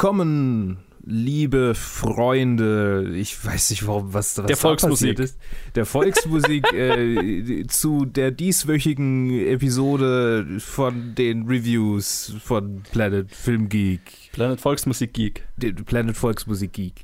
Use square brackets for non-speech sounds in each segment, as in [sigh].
Willkommen, liebe Freunde. Ich weiß nicht, warum was, was der Volksmusik ist. Der Volksmusik [laughs] äh, zu der dieswöchigen Episode von den Reviews von Planet Film Geek. Planet Volksmusik Geek. Planet Volksmusik Geek.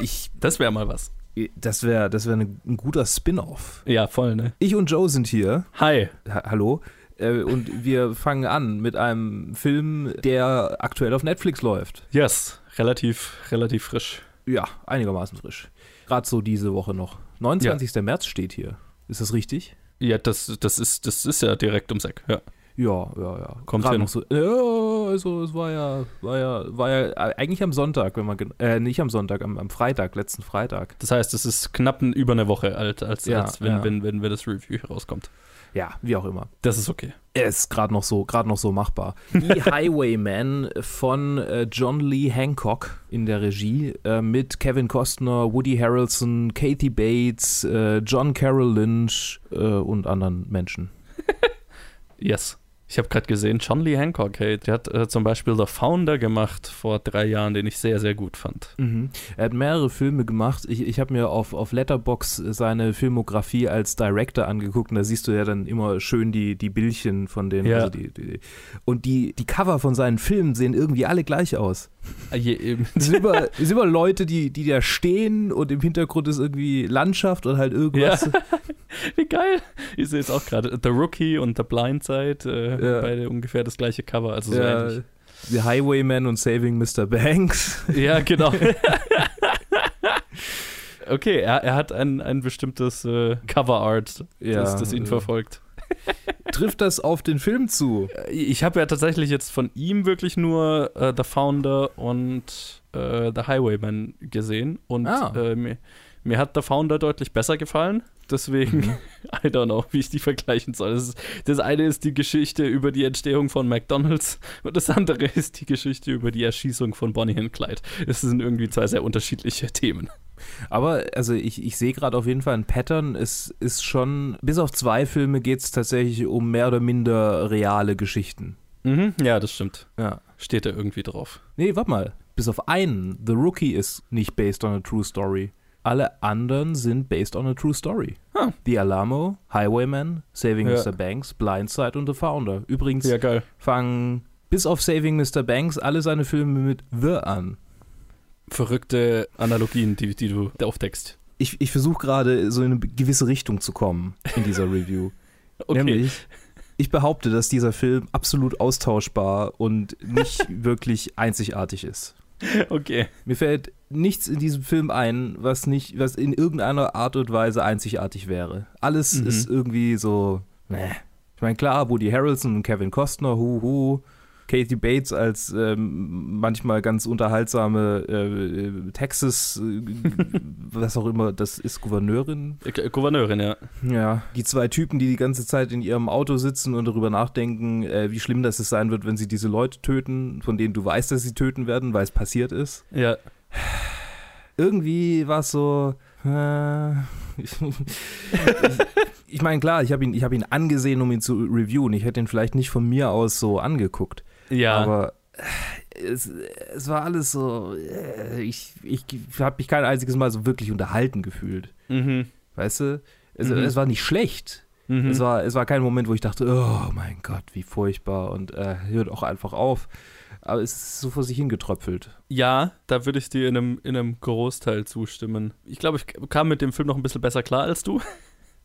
Ich, [laughs] das wäre mal was. Das wäre das wär ne, ein guter Spin-off. Ja, voll, ne? Ich und Joe sind hier. Hi. Ha hallo. Äh, und wir fangen an mit einem Film, der aktuell auf Netflix läuft. Yes, relativ, relativ frisch. Ja, einigermaßen frisch. Gerade so diese Woche noch. 29. Ja. März steht hier. Ist das richtig? Ja, das, das, ist, das ist ja direkt ums Eck, ja. Ja, ja, ja. Kommt Gerade noch so. Ja, also es war ja, war ja, war ja eigentlich am Sonntag, wenn man äh, nicht am Sonntag, am, am Freitag, letzten Freitag. Das heißt, es ist knapp über eine Woche alt, als, ja, als wenn, ja. wenn, wenn, wenn das Review herauskommt. Ja, wie auch immer. Das ist okay. Er ist gerade noch so, gerade noch so machbar. [laughs] Die Highwayman von äh, John Lee Hancock in der Regie äh, mit Kevin Costner, Woody Harrelson, Kathy Bates, äh, John Carroll Lynch äh, und anderen Menschen. [laughs] yes. Ich habe gerade gesehen, John Lee Hancock, hey, der hat äh, zum Beispiel The Founder gemacht vor drei Jahren, den ich sehr, sehr gut fand. Mhm. Er hat mehrere Filme gemacht. Ich, ich habe mir auf, auf Letterbox seine Filmografie als Director angeguckt und da siehst du ja dann immer schön die, die Bildchen von den. Ja. Also die, die, und die, die Cover von seinen Filmen sehen irgendwie alle gleich aus. Ah, je, es sind immer, es sind immer Leute, die, die da stehen und im Hintergrund ist irgendwie Landschaft oder halt irgendwas. Ja. [laughs] Wie geil. Ich sehe es auch gerade. The Rookie und The Blind Side. Äh, ja. beide ungefähr das gleiche Cover, also so ja, ähnlich. The Highwayman und Saving Mr. Banks. [laughs] Ja, genau. [laughs] okay, er, er hat ein, ein bestimmtes äh, Cover Art, ja, das, das ihn verfolgt. Trifft das auf den Film zu? Ich habe ja tatsächlich jetzt von ihm wirklich nur äh, The Founder und äh, The Highwayman gesehen und ah. Äh, mir, mir hat The Founder deutlich besser gefallen. Deswegen, mhm. [laughs] I don't know, wie ich die vergleichen soll. Das, ist, das, eine ist die Geschichte über die Entstehung von McDonalds [laughs] und das andere ist die Geschichte über die Erschießung von Bonnie und Clyde. Das sind irgendwie zwei sehr unterschiedliche [laughs] Themen. Aber also ich, ich sehe gerade auf jeden Fall ein Pattern. Es ist schon, bis auf zwei Filme geht es tatsächlich um mehr oder minder reale Geschichten. Mhm, ja, das stimmt. Ja. Steht da irgendwie drauf. Nee, warte mal. Bis auf einen. The Rookie ist nicht based on a true story. Alle anderen sind based on a true story. Huh. The Alamo, Highwayman, Saving ja. Mr. Banks, Blindside und The Founder. Übrigens ja, fangen bis auf Saving Mr. Banks alle seine Filme mit The an. Verrückte Analogien, die, die du aufdeckst. Ich, ich versuche gerade so in eine gewisse Richtung zu kommen in dieser [laughs] Review. okay. Nämlich, ich behaupte, dass dieser Film absolut austauschbar und nicht [laughs] wirklich einzigartig ist. Okay. Mir fällt nichts in diesem Film ein, was nicht, was in irgendeiner Art und Weise einzigartig wäre. Alles mhm. ist irgendwie so, meh. Ich meine, klar, Woody Harrelson und Kevin Costner, hu, hu. Katie Bates als ähm, manchmal ganz unterhaltsame äh, Texas, äh, was auch immer, das ist Gouverneurin. Äh, Gouverneurin, ja. Ja, die zwei Typen, die die ganze Zeit in ihrem Auto sitzen und darüber nachdenken, äh, wie schlimm das es sein wird, wenn sie diese Leute töten, von denen du weißt, dass sie töten werden, weil es passiert ist. Ja. Irgendwie war es so. Äh, [laughs] ich meine, klar, ich habe ihn, hab ihn angesehen, um ihn zu reviewen. Ich hätte ihn vielleicht nicht von mir aus so angeguckt. Ja. Aber es, es war alles so. Äh, ich, ich habe mich kein einziges Mal so wirklich unterhalten gefühlt. Mhm. Weißt du? Es, mhm. es war nicht schlecht. Mhm. Es, war, es war kein Moment, wo ich dachte, oh mein Gott, wie furchtbar und äh, hört auch einfach auf. Aber es ist so vor sich hingetröpfelt. Ja, da würde ich dir in einem, in einem Großteil zustimmen. Ich glaube, ich kam mit dem Film noch ein bisschen besser klar als du.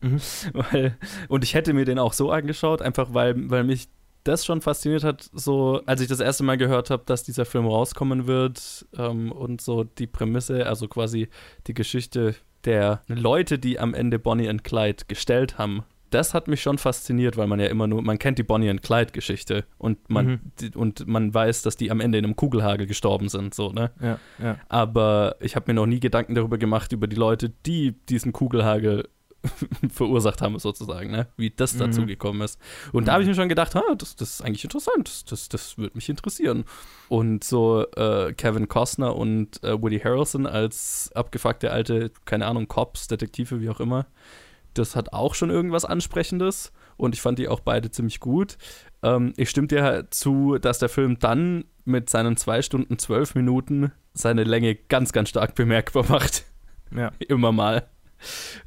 Mhm. [laughs] weil, und ich hätte mir den auch so angeschaut, einfach weil, weil mich das schon fasziniert hat, so als ich das erste Mal gehört habe, dass dieser Film rauskommen wird ähm, und so die Prämisse, also quasi die Geschichte der Leute, die am Ende Bonnie und Clyde gestellt haben. Das hat mich schon fasziniert, weil man ja immer nur, man kennt die Bonnie und Clyde Geschichte und man, mhm. die, und man weiß, dass die am Ende in einem Kugelhagel gestorben sind, so, ne? Ja, ja. Aber ich habe mir noch nie Gedanken darüber gemacht, über die Leute, die diesen Kugelhagel [laughs] verursacht haben, sozusagen, ne? wie das dazu mhm. gekommen ist. Und mhm. da habe ich mir schon gedacht, ah, das, das ist eigentlich interessant, das, das, das würde mich interessieren. Und so äh, Kevin Costner und äh, Woody Harrelson als abgefuckte alte, keine Ahnung, Cops, Detektive, wie auch immer, das hat auch schon irgendwas Ansprechendes und ich fand die auch beide ziemlich gut. Ähm, ich stimme dir halt zu, dass der Film dann mit seinen zwei Stunden zwölf Minuten seine Länge ganz, ganz stark bemerkbar macht. Ja. [laughs] Immer mal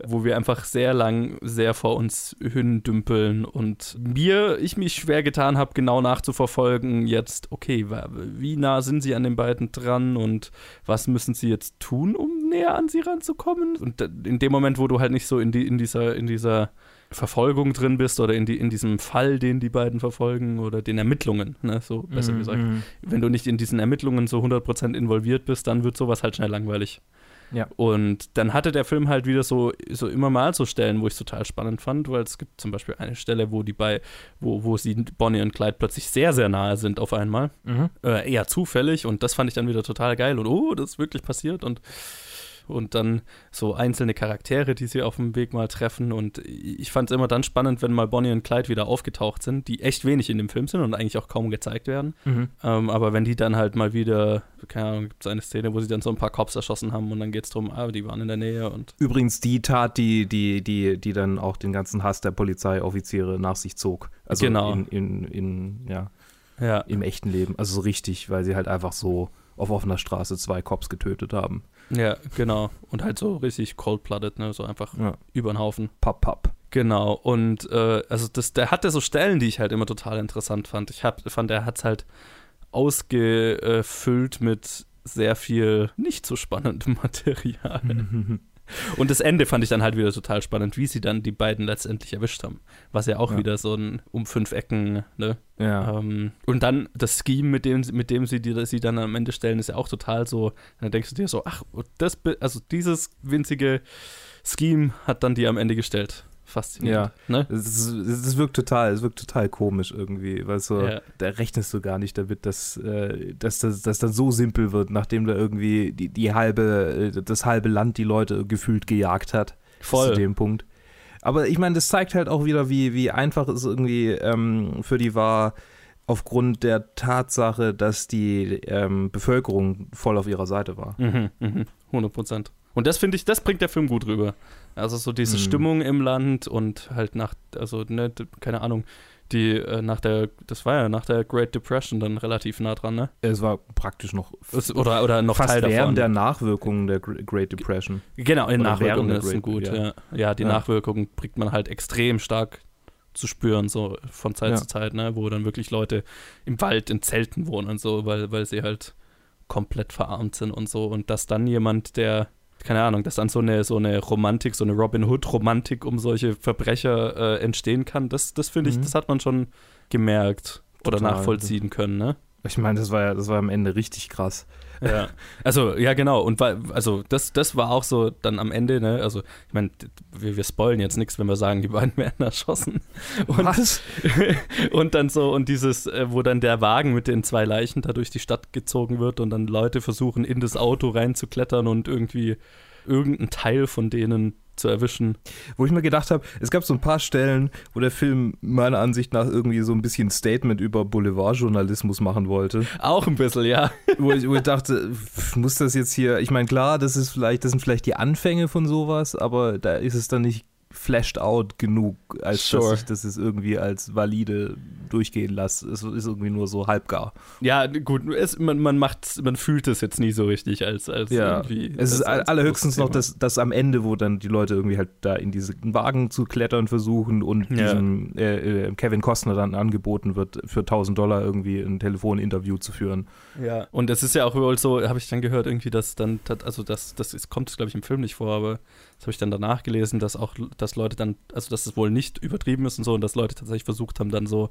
wo wir einfach sehr lang sehr vor uns dümpeln und mir, ich mich schwer getan habe, genau nachzuverfolgen, jetzt, okay, wie nah sind sie an den beiden dran und was müssen sie jetzt tun, um näher an sie ranzukommen? Und in dem Moment, wo du halt nicht so in, die, in dieser, in dieser Verfolgung drin bist oder in, die, in diesem Fall, den die beiden verfolgen oder den Ermittlungen, ne, so besser mm -hmm. gesagt. Mhm. Wenn du nicht in diesen Ermittlungen so 100% involviert bist, dann wird sowas halt schnell langweilig. Ja. Und dann hatte der Film halt wieder so, so immer mal so Stellen, wo ich es total spannend fand, weil es gibt zum Beispiel eine Stelle, wo die bei, wo, wo sie Bonnie und Clyde plötzlich sehr, sehr nahe sind auf einmal. Mhm. Äh, eher zufällig und das fand ich dann wieder total geil und oh, das ist wirklich passiert und und dann so einzelne Charaktere, die sie auf dem Weg mal treffen. Und ich fand es immer dann spannend, wenn mal Bonnie und Clyde wieder aufgetaucht sind, die echt wenig in dem Film sind und eigentlich auch kaum gezeigt werden. Mhm. Ähm, aber wenn die dann halt mal wieder, keine Ahnung, gibt es eine Szene, wo sie dann so ein paar Cops erschossen haben und dann geht es darum, ah, die waren in der Nähe und. Übrigens die Tat, die, die, die, die dann auch den ganzen Hass der Polizeioffiziere nach sich zog. Also genau. in, in, in ja, ja. im echten Leben. Also so richtig, weil sie halt einfach so auf offener Straße zwei Cops getötet haben. Ja, genau. Und halt so richtig cold-blooded, ne? So einfach ja. über den Haufen. Papp, papp. Genau. Und äh, also das, der hatte so Stellen, die ich halt immer total interessant fand. Ich hab, fand, er hat es halt ausgefüllt mit sehr viel nicht so spannendem [laughs] Material. [laughs] [laughs] Und das Ende fand ich dann halt wieder total spannend, wie sie dann die beiden letztendlich erwischt haben. Was ja auch ja. wieder so ein um fünf Ecken, ne? Ja. Ähm, und dann das Scheme, mit dem, mit dem sie die, sie dann am Ende stellen, ist ja auch total so, dann denkst du dir so, ach, das, also dieses winzige Scheme hat dann die am Ende gestellt faszinierend. Ja, ne? es, es, wirkt total, es wirkt total komisch irgendwie, weil so, ja. da rechnest du gar nicht damit, dass, äh, dass das dass dann so simpel wird, nachdem da irgendwie die, die halbe, das halbe Land die Leute gefühlt gejagt hat. Voll. Zu dem Punkt. Aber ich meine, das zeigt halt auch wieder, wie, wie einfach es irgendwie ähm, für die war, aufgrund der Tatsache, dass die ähm, Bevölkerung voll auf ihrer Seite war. Mhm, mhm, 100 Prozent. Und das finde ich, das bringt der Film gut rüber. Also so diese mhm. Stimmung im Land und halt nach, also ne, keine Ahnung, die äh, nach der, das war ja nach der Great Depression dann relativ nah dran, ne? Es war praktisch noch es, oder oder noch fast Teil während davon. der Nachwirkungen der Great Depression. Genau, in Nachwirkungen sind gut, ja. ja. ja die ja. Nachwirkungen bringt man halt extrem stark zu spüren, so von Zeit ja. zu Zeit, ne? Wo dann wirklich Leute im Wald in Zelten wohnen und so, weil, weil sie halt komplett verarmt sind und so. Und dass dann jemand, der keine Ahnung, dass dann so eine, so eine Romantik, so eine Robin Hood-Romantik um solche Verbrecher äh, entstehen kann, das, das finde ich, mhm. das hat man schon gemerkt oder Total. nachvollziehen können, ne? Ich meine, das war ja, das war am Ende richtig krass. Ja. [laughs] Also, ja, genau. Und weil, also das, das war auch so dann am Ende, ne? Also, ich meine, wir, wir spoilen jetzt nichts, wenn wir sagen, die beiden [laughs] werden erschossen. Und, Was? [laughs] und dann so, und dieses, äh, wo dann der Wagen mit den zwei Leichen da durch die Stadt gezogen wird und dann Leute versuchen, in das Auto reinzuklettern und irgendwie irgendeinen Teil von denen zu erwischen. Wo ich mir gedacht habe, es gab so ein paar Stellen, wo der Film meiner Ansicht nach irgendwie so ein bisschen Statement über Boulevardjournalismus machen wollte. Auch ein bisschen, ja. [laughs] Wo ich, wo ich dachte, muss das jetzt hier, ich meine, klar, das ist vielleicht, das sind vielleicht die Anfänge von sowas, aber da ist es dann nicht flashed out genug, als sure. dass ich das jetzt irgendwie als valide durchgehen lasse. Es ist irgendwie nur so halbgar. Ja, gut, es, man, man macht man fühlt es jetzt nie so richtig als, als ja. irgendwie. Es ist als allerhöchstens noch das, das am Ende, wo dann die Leute irgendwie halt da in diesen Wagen zu klettern versuchen und ja. diesem äh, äh Kevin Costner dann angeboten wird, für 1000 Dollar irgendwie ein Telefoninterview zu führen. Ja, und es ist ja auch wohl so, habe ich dann gehört, irgendwie, dass dann, also das, das ist, kommt, glaube ich, im Film nicht vor, aber das habe ich dann danach gelesen, dass auch, dass Leute dann, also dass es wohl nicht übertrieben ist und so und dass Leute tatsächlich versucht haben, dann so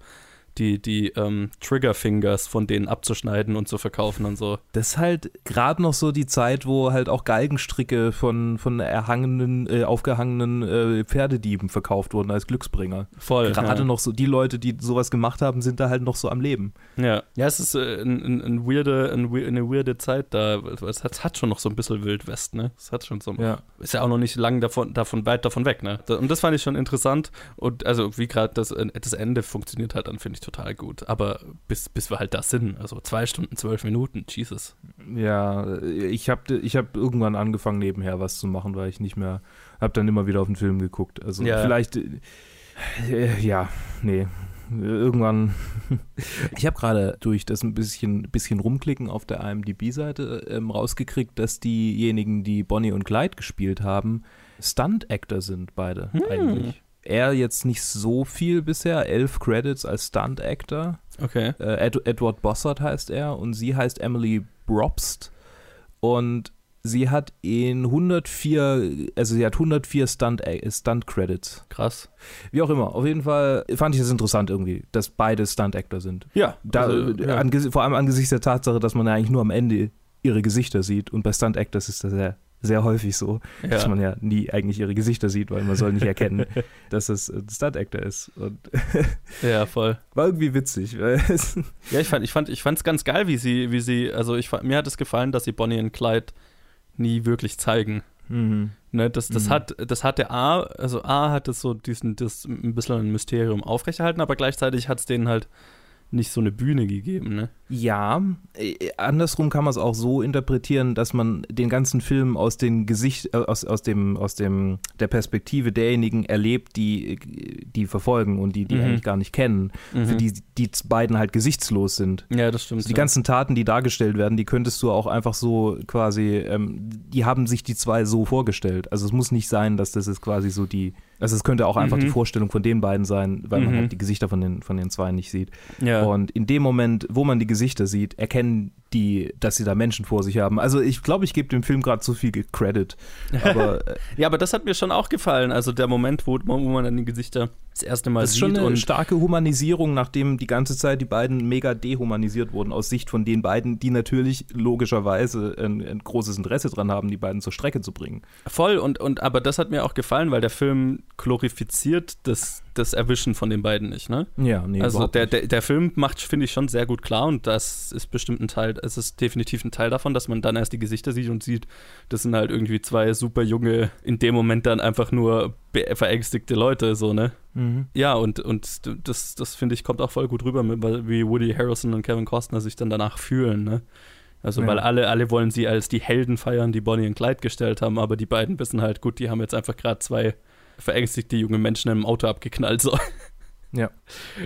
die, die ähm, Triggerfingers von denen abzuschneiden und zu verkaufen und so. Das ist halt gerade noch so die Zeit, wo halt auch Galgenstricke von, von erhangenen, äh, aufgehangenen äh, Pferdedieben verkauft wurden als Glücksbringer. Voll. Gerade ja. noch so, die Leute, die sowas gemacht haben, sind da halt noch so am Leben. Ja, ja es ist äh, ein, ein, ein weirde, ein, eine weirde Zeit da. Es hat, hat, schon noch so ein bisschen Wildwest, ne? Es hat schon so. Ja. Ist ja auch noch nicht lang davon, davon weit davon weg, ne? Und das fand ich schon interessant. Und also, wie gerade das, äh, das Ende funktioniert halt dann, finde ich total gut. Aber bis, bis wir halt da sind, also zwei Stunden, zwölf Minuten, Jesus. Ja, ich habe ich hab irgendwann angefangen, nebenher was zu machen, weil ich nicht mehr, habe dann immer wieder auf den Film geguckt. Also ja. vielleicht, äh, ja, nee. irgendwann. [laughs] ich habe gerade durch das ein bisschen, bisschen rumklicken auf der IMDb-Seite ähm, rausgekriegt, dass diejenigen, die Bonnie und Clyde gespielt haben, Stunt-Actor sind beide hm. eigentlich. Er jetzt nicht so viel bisher, elf Credits als Stunt-Actor. Okay. Äh, Ed Edward Bossert heißt er und sie heißt Emily Brobst. Und sie hat in 104, also sie hat 104 Stunt, Stunt Credits. Krass. Wie auch immer. Auf jeden Fall fand ich das interessant irgendwie, dass beide Stunt Actor sind. Ja. Da, also, ja. An, vor allem angesichts der Tatsache, dass man ja eigentlich nur am Ende ihre Gesichter sieht und bei Stunt Actors ist das ja sehr häufig so, ja. dass man ja nie eigentlich ihre Gesichter sieht, weil man soll nicht erkennen, [laughs] dass es ein Stunt-Actor ist. Und ja, voll. War irgendwie witzig. [laughs] ja, ich fand, ich fand, ich fand's ganz geil, wie sie, wie sie, also ich mir hat es gefallen, dass sie Bonnie und Clyde nie wirklich zeigen. Mhm. Ne, das, das, mhm. hat, das hatte A, also A hat es so diesen, das ein bisschen ein Mysterium aufrechterhalten, aber gleichzeitig hat es denen halt nicht so eine Bühne gegeben, ne? Ja, äh, andersrum kann man es auch so interpretieren, dass man den ganzen Film aus den Gesicht, äh, aus, aus dem, aus dem, der Perspektive derjenigen erlebt, die, die verfolgen und die, die mhm. eigentlich gar nicht kennen, mhm. für die die beiden halt gesichtslos sind. Ja, das stimmt. Also die ja. ganzen Taten, die dargestellt werden, die könntest du auch einfach so quasi, ähm, die haben sich die zwei so vorgestellt. Also es muss nicht sein, dass das ist quasi so die, also es könnte auch einfach mhm. die Vorstellung von den beiden sein, weil man mhm. halt die Gesichter von den, von den zwei nicht sieht. Ja. Und in dem Moment, wo man die Gesichter sieht, erkennen die, dass sie da Menschen vor sich haben. Also ich glaube, ich gebe dem Film gerade zu viel Credit. [laughs] Aber, äh, ja, aber das hat mir schon auch gefallen. Also der Moment, wo, wo man dann die Gesichter das erste Mal sieht. Das ist schon eine starke Humanisierung, nachdem die ganze Zeit die beiden mega dehumanisiert wurden, aus Sicht von den beiden, die natürlich logischerweise ein, ein großes Interesse dran haben, die beiden zur Strecke zu bringen. Voll, und, und aber das hat mir auch gefallen, weil der Film glorifiziert das, das Erwischen von den beiden nicht, ne? Ja, nee. Also der, der, der Film macht, finde ich, schon sehr gut klar und das ist bestimmt ein Teil, es ist definitiv ein Teil davon, dass man dann erst die Gesichter sieht und sieht, das sind halt irgendwie zwei super junge, in dem Moment dann einfach nur verängstigte Leute, so, ne? Mhm. Ja, und, und das, das finde ich, kommt auch voll gut rüber, wie Woody Harrison und Kevin Costner sich dann danach fühlen, ne? Also, ja. weil alle, alle wollen sie als die Helden feiern, die Bonnie und Clyde gestellt haben, aber die beiden wissen halt, gut, die haben jetzt einfach gerade zwei verängstigte junge Menschen im Auto abgeknallt, so. Ja.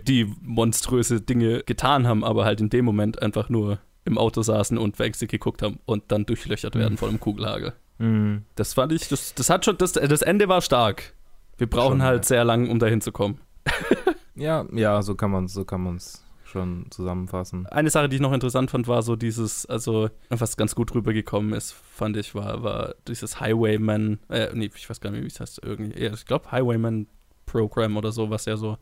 Die monströse Dinge getan haben, aber halt in dem Moment einfach nur im Auto saßen und verängstigt geguckt haben und dann durchlöchert werden mhm. von einem Kugelhagel. Mhm. Das fand ich, das, das hat schon, das, das Ende war stark. Wir brauchen schon, halt ja. sehr lang, um dahin zu kommen. [laughs] ja, ja, so kann man so kann man es schon zusammenfassen. Eine Sache, die ich noch interessant fand, war so dieses, also was ganz gut rübergekommen ist, fand ich, war, war dieses Highwayman, äh, nee, ich weiß gar nicht, wie es heißt, irgendwie, ich glaube Highwayman Program oder so, was ja so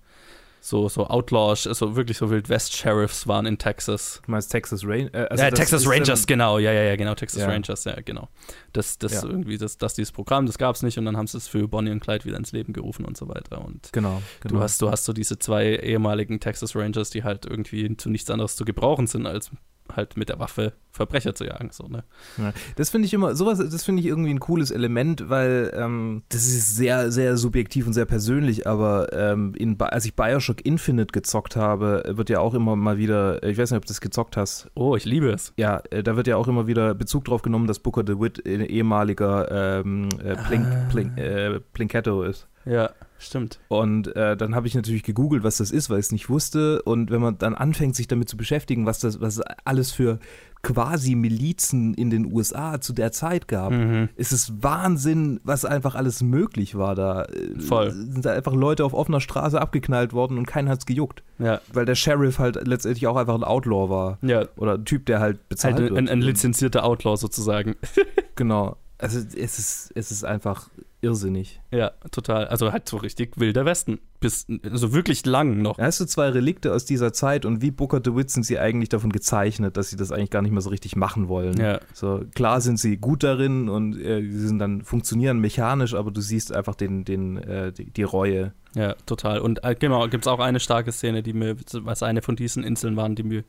so, so Outlaws, also wirklich so Wildwest-Sheriffs waren in Texas. Du meinst Texas Rangers? Äh, also ja, Texas Rangers, genau, ja, ja, ja, genau, Texas ja. Rangers, ja, genau. Das, das irgendwie, das, das dieses Programm, das gab es nicht und dann haben sie es für Bonnie und Clyde wieder ins Leben gerufen und so weiter. Und genau, genau. Du hast, du hast so diese zwei ehemaligen Texas Rangers, die halt irgendwie zu nichts anderes zu gebrauchen sind als halt mit der Waffe Verbrecher zu jagen. So, ne? Ja, das finde ich immer, sowas, das finde ich irgendwie ein cooles Element, weil ähm, das ist sehr, sehr subjektiv und sehr persönlich, aber ähm, in, als ich Bioshock Infinite gezockt habe, wird ja auch immer mal wieder, ich weiß nicht, ob du das gezockt hast. Oh, ich liebe es. Ja, äh, da wird ja auch immer wieder Bezug drauf genommen, dass Booker DeWitt ein ehemaliger ähm, äh, Plink, ah. Plink, äh, Plinketto ist. Ja. Stimmt. Und äh, dann habe ich natürlich gegoogelt, was das ist, weil ich es nicht wusste. Und wenn man dann anfängt, sich damit zu beschäftigen, was das, was alles für quasi Milizen in den USA zu der Zeit gab, mhm. ist es Wahnsinn, was einfach alles möglich war da. Voll. Sind da einfach Leute auf offener Straße abgeknallt worden und keiner hat es gejuckt. Ja. Weil der Sheriff halt letztendlich auch einfach ein Outlaw war. Ja. Oder ein Typ, der halt bezahlt halt ein, ein, ein lizenzierter Outlaw sozusagen. [laughs] genau. Also es ist, es ist einfach irrsinnig. Ja, total. Also halt so richtig wilder Westen. Bis, also wirklich lang noch. Da hast du zwei Relikte aus dieser Zeit und wie Booker DeWitt sind sie eigentlich davon gezeichnet, dass sie das eigentlich gar nicht mehr so richtig machen wollen. Ja. So, klar sind sie gut darin und äh, sie sind dann funktionieren mechanisch, aber du siehst einfach den, den, äh, die, die Reue. Ja, total. Und äh, genau, gibt es auch eine starke Szene, die mir, was eine von diesen Inseln waren, die mir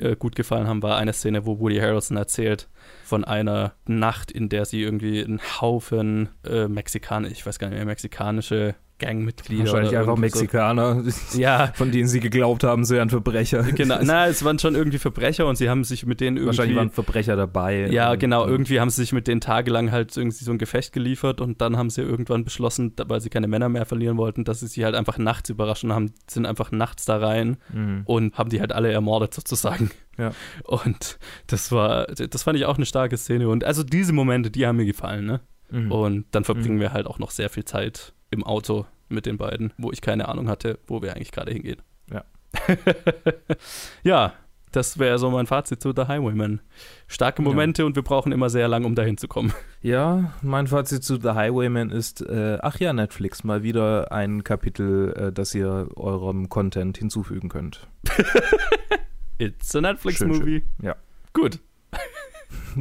äh, gut gefallen haben, war eine Szene, wo Woody Harrelson erzählt von einer Nacht, in der sie irgendwie einen Haufen äh, Mexikaner, ich weiß gar nicht mehr, mexikanische Gangmitglieder. Wahrscheinlich einfach Mexikaner, so. [laughs] ja. von denen sie geglaubt haben, sie wären Verbrecher. Genau, [laughs] na, es waren schon irgendwie Verbrecher und sie haben sich mit denen irgendwie. Wahrscheinlich waren Verbrecher dabei. Ja, genau, irgendwie haben sie sich mit denen tagelang halt irgendwie so ein Gefecht geliefert und dann haben sie irgendwann beschlossen, weil sie keine Männer mehr verlieren wollten, dass sie sie halt einfach nachts überraschen haben, sind einfach nachts da rein mhm. und haben die halt alle ermordet sozusagen. Ja. Und das war, das fand ich auch eine starke Szene. Und also diese Momente, die haben mir gefallen, ne? Mhm. Und dann verbringen mhm. wir halt auch noch sehr viel Zeit im Auto mit den beiden, wo ich keine Ahnung hatte, wo wir eigentlich gerade hingehen. Ja. [laughs] ja, das wäre so mein Fazit zu The Highwayman. Starke Momente ja. und wir brauchen immer sehr lang, um dahin zu kommen. [laughs] Ja, mein Fazit zu The Highwayman ist, äh, ach ja, Netflix, mal wieder ein Kapitel, äh, das ihr eurem Content hinzufügen könnt. [laughs] It's a Netflix-Movie. Ja. Gut.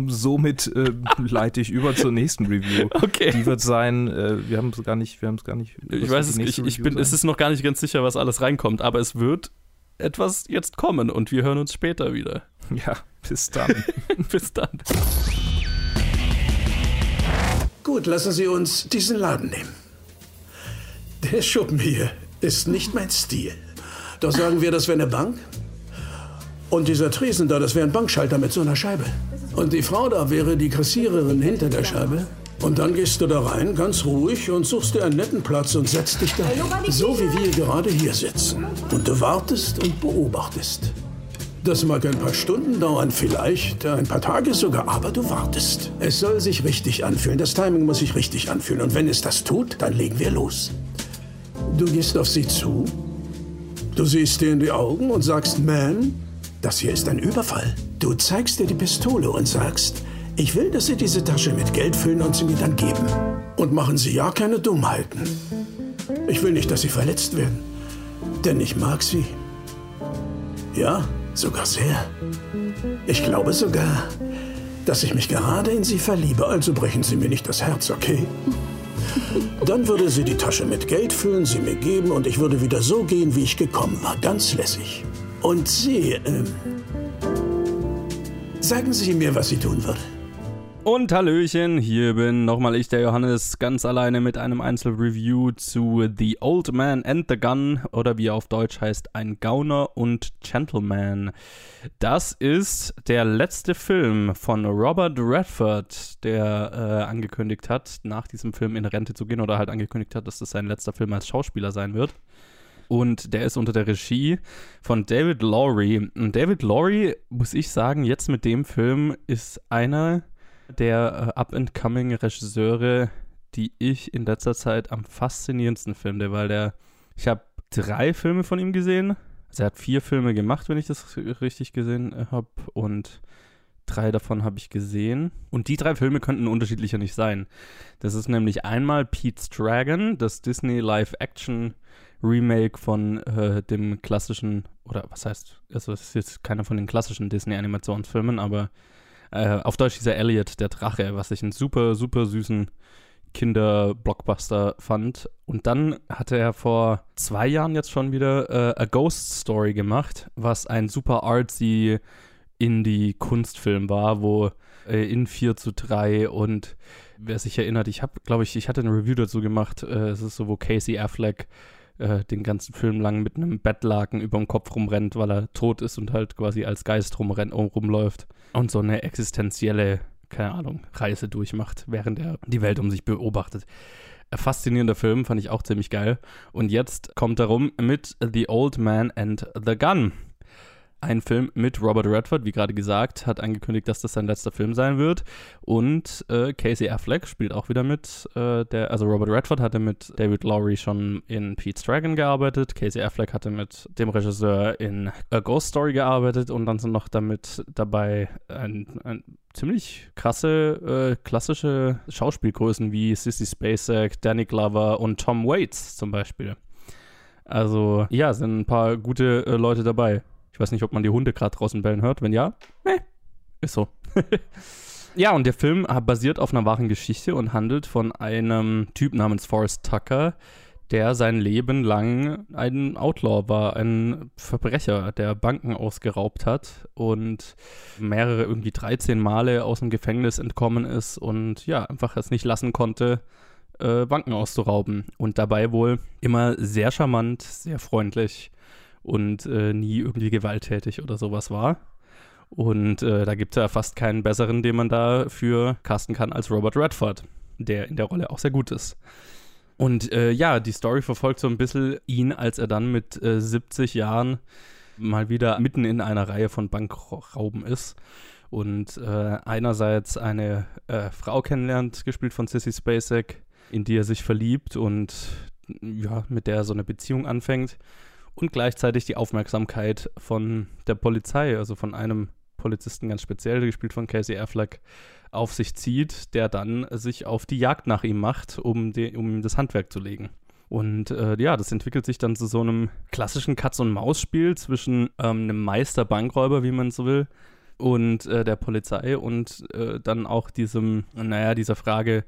Somit äh, leite ich über zur nächsten Review. [laughs] Okay. Die wird sein, äh, wir haben es gar nicht, wir haben es gar nicht. Ich weiß es, ich, ich bin, sein? es ist noch gar nicht ganz sicher, was alles reinkommt, aber es wird etwas jetzt kommen und wir hören uns später wieder. [laughs] Ja, bis dann. [laughs] bis dann. Gut, lassen Sie uns diesen Laden nehmen. Der Schuppen hier ist nicht mein Stil. Doch sagen wir, das wäre eine Bank. Und dieser Tresen da, das wäre ein Bankschalter mit so einer Scheibe. Und die Frau da wäre die Kassiererin hinter der Scheibe. Und dann gehst du da rein, ganz ruhig, und suchst dir einen netten Platz und setzt dich da. So wie wir gerade hier sitzen. Und du wartest und beobachtest. Das mag ein paar Stunden dauern, vielleicht ein paar Tage sogar, aber du wartest. Es soll sich richtig anfühlen. Das Timing muss sich richtig anfühlen. Und wenn es das tut, dann legen wir los. Du gehst auf sie zu, du siehst ihr in die Augen und sagst, Man, das hier ist ein Überfall. Du zeigst dir die Pistole und sagst, ich will, dass Sie diese Tasche mit Geld füllen und sie mir dann geben. Und machen Sie ja keine Dummheiten. Ich will nicht, dass Sie verletzt werden. Denn ich mag Sie. Ja, sogar sehr. Ich glaube sogar, dass ich mich gerade in Sie verliebe. Also brechen Sie mir nicht das Herz, okay? Dann würde sie die Tasche mit Geld füllen, sie mir geben und ich würde wieder so gehen, wie ich gekommen war. Ganz lässig. Und Sie, ähm, sagen Sie mir, was Sie tun würde. Und Hallöchen, hier bin nochmal ich, der Johannes, ganz alleine mit einem Einzelreview zu The Old Man and the Gun oder wie er auf Deutsch heißt, ein Gauner und Gentleman. Das ist der letzte Film von Robert Redford, der äh, angekündigt hat, nach diesem Film in Rente zu gehen oder halt angekündigt hat, dass das sein letzter Film als Schauspieler sein wird und der ist unter der Regie von David Lowry. Und David Lowry, muss ich sagen, jetzt mit dem Film ist einer der äh, up-and-coming Regisseure, die ich in letzter Zeit am faszinierendsten finde, weil der, ich habe drei Filme von ihm gesehen. Also er hat vier Filme gemacht, wenn ich das richtig gesehen äh, habe. Und drei davon habe ich gesehen. Und die drei Filme könnten unterschiedlicher nicht sein. Das ist nämlich einmal Pete's Dragon, das Disney Live-Action Remake von äh, dem klassischen, oder was heißt, also es ist jetzt keiner von den klassischen Disney-Animationsfilmen, aber äh, auf Deutsch dieser Elliot, der Drache, was ich einen super, super süßen Kinder-Blockbuster fand. Und dann hatte er vor zwei Jahren jetzt schon wieder äh, A Ghost Story gemacht, was ein super artsy Indie-Kunstfilm war, wo äh, in 4 zu 3 und wer sich erinnert, ich habe, glaube ich, ich hatte eine Review dazu gemacht, äh, es ist so, wo Casey Affleck äh, den ganzen Film lang mit einem Bettlaken über dem Kopf rumrennt, weil er tot ist und halt quasi als Geist rumrennt, rumläuft und so eine existenzielle, keine Ahnung, Reise durchmacht, während er die Welt um sich beobachtet. Ein faszinierender Film, fand ich auch ziemlich geil. Und jetzt kommt er rum mit The Old Man and the Gun ein Film mit Robert Redford, wie gerade gesagt, hat angekündigt, dass das sein letzter Film sein wird. Und äh, Casey Affleck spielt auch wieder mit. Äh, der, also Robert Redford hatte mit David Lowry schon in Pete's Dragon gearbeitet. Casey Affleck hatte mit dem Regisseur in A Ghost Story gearbeitet und dann sind noch damit dabei ein, ein ziemlich krasse, äh, klassische Schauspielgrößen wie Sissy Spacek, Danny Glover und Tom Waits zum Beispiel. Also ja, sind ein paar gute äh, Leute dabei. Ich weiß nicht, ob man die Hunde gerade draußen bellen hört. Wenn ja, eh, ist so. [laughs] ja, und der Film basiert auf einer wahren Geschichte und handelt von einem Typ namens Forrest Tucker, der sein Leben lang ein Outlaw war, ein Verbrecher, der Banken ausgeraubt hat und mehrere, irgendwie 13 Male aus dem Gefängnis entkommen ist und ja, einfach es nicht lassen konnte, äh, Banken auszurauben. Und dabei wohl immer sehr charmant, sehr freundlich und äh, nie irgendwie gewalttätig oder sowas war. Und äh, da gibt es ja fast keinen besseren, den man dafür casten kann als Robert Redford, der in der Rolle auch sehr gut ist. Und äh, ja, die Story verfolgt so ein bisschen ihn, als er dann mit äh, 70 Jahren mal wieder mitten in einer Reihe von Bankrauben ist und äh, einerseits eine äh, Frau kennenlernt, gespielt von Sissy Spacek, in die er sich verliebt und ja, mit der er so eine Beziehung anfängt und gleichzeitig die Aufmerksamkeit von der Polizei, also von einem Polizisten ganz speziell, gespielt von Casey Affleck, auf sich zieht, der dann sich auf die Jagd nach ihm macht, um, die, um das Handwerk zu legen. Und äh, ja, das entwickelt sich dann zu so einem klassischen Katz-und-Maus-Spiel zwischen ähm, einem Meister-Bankräuber, wie man so will, und äh, der Polizei und äh, dann auch diesem, naja, dieser Frage,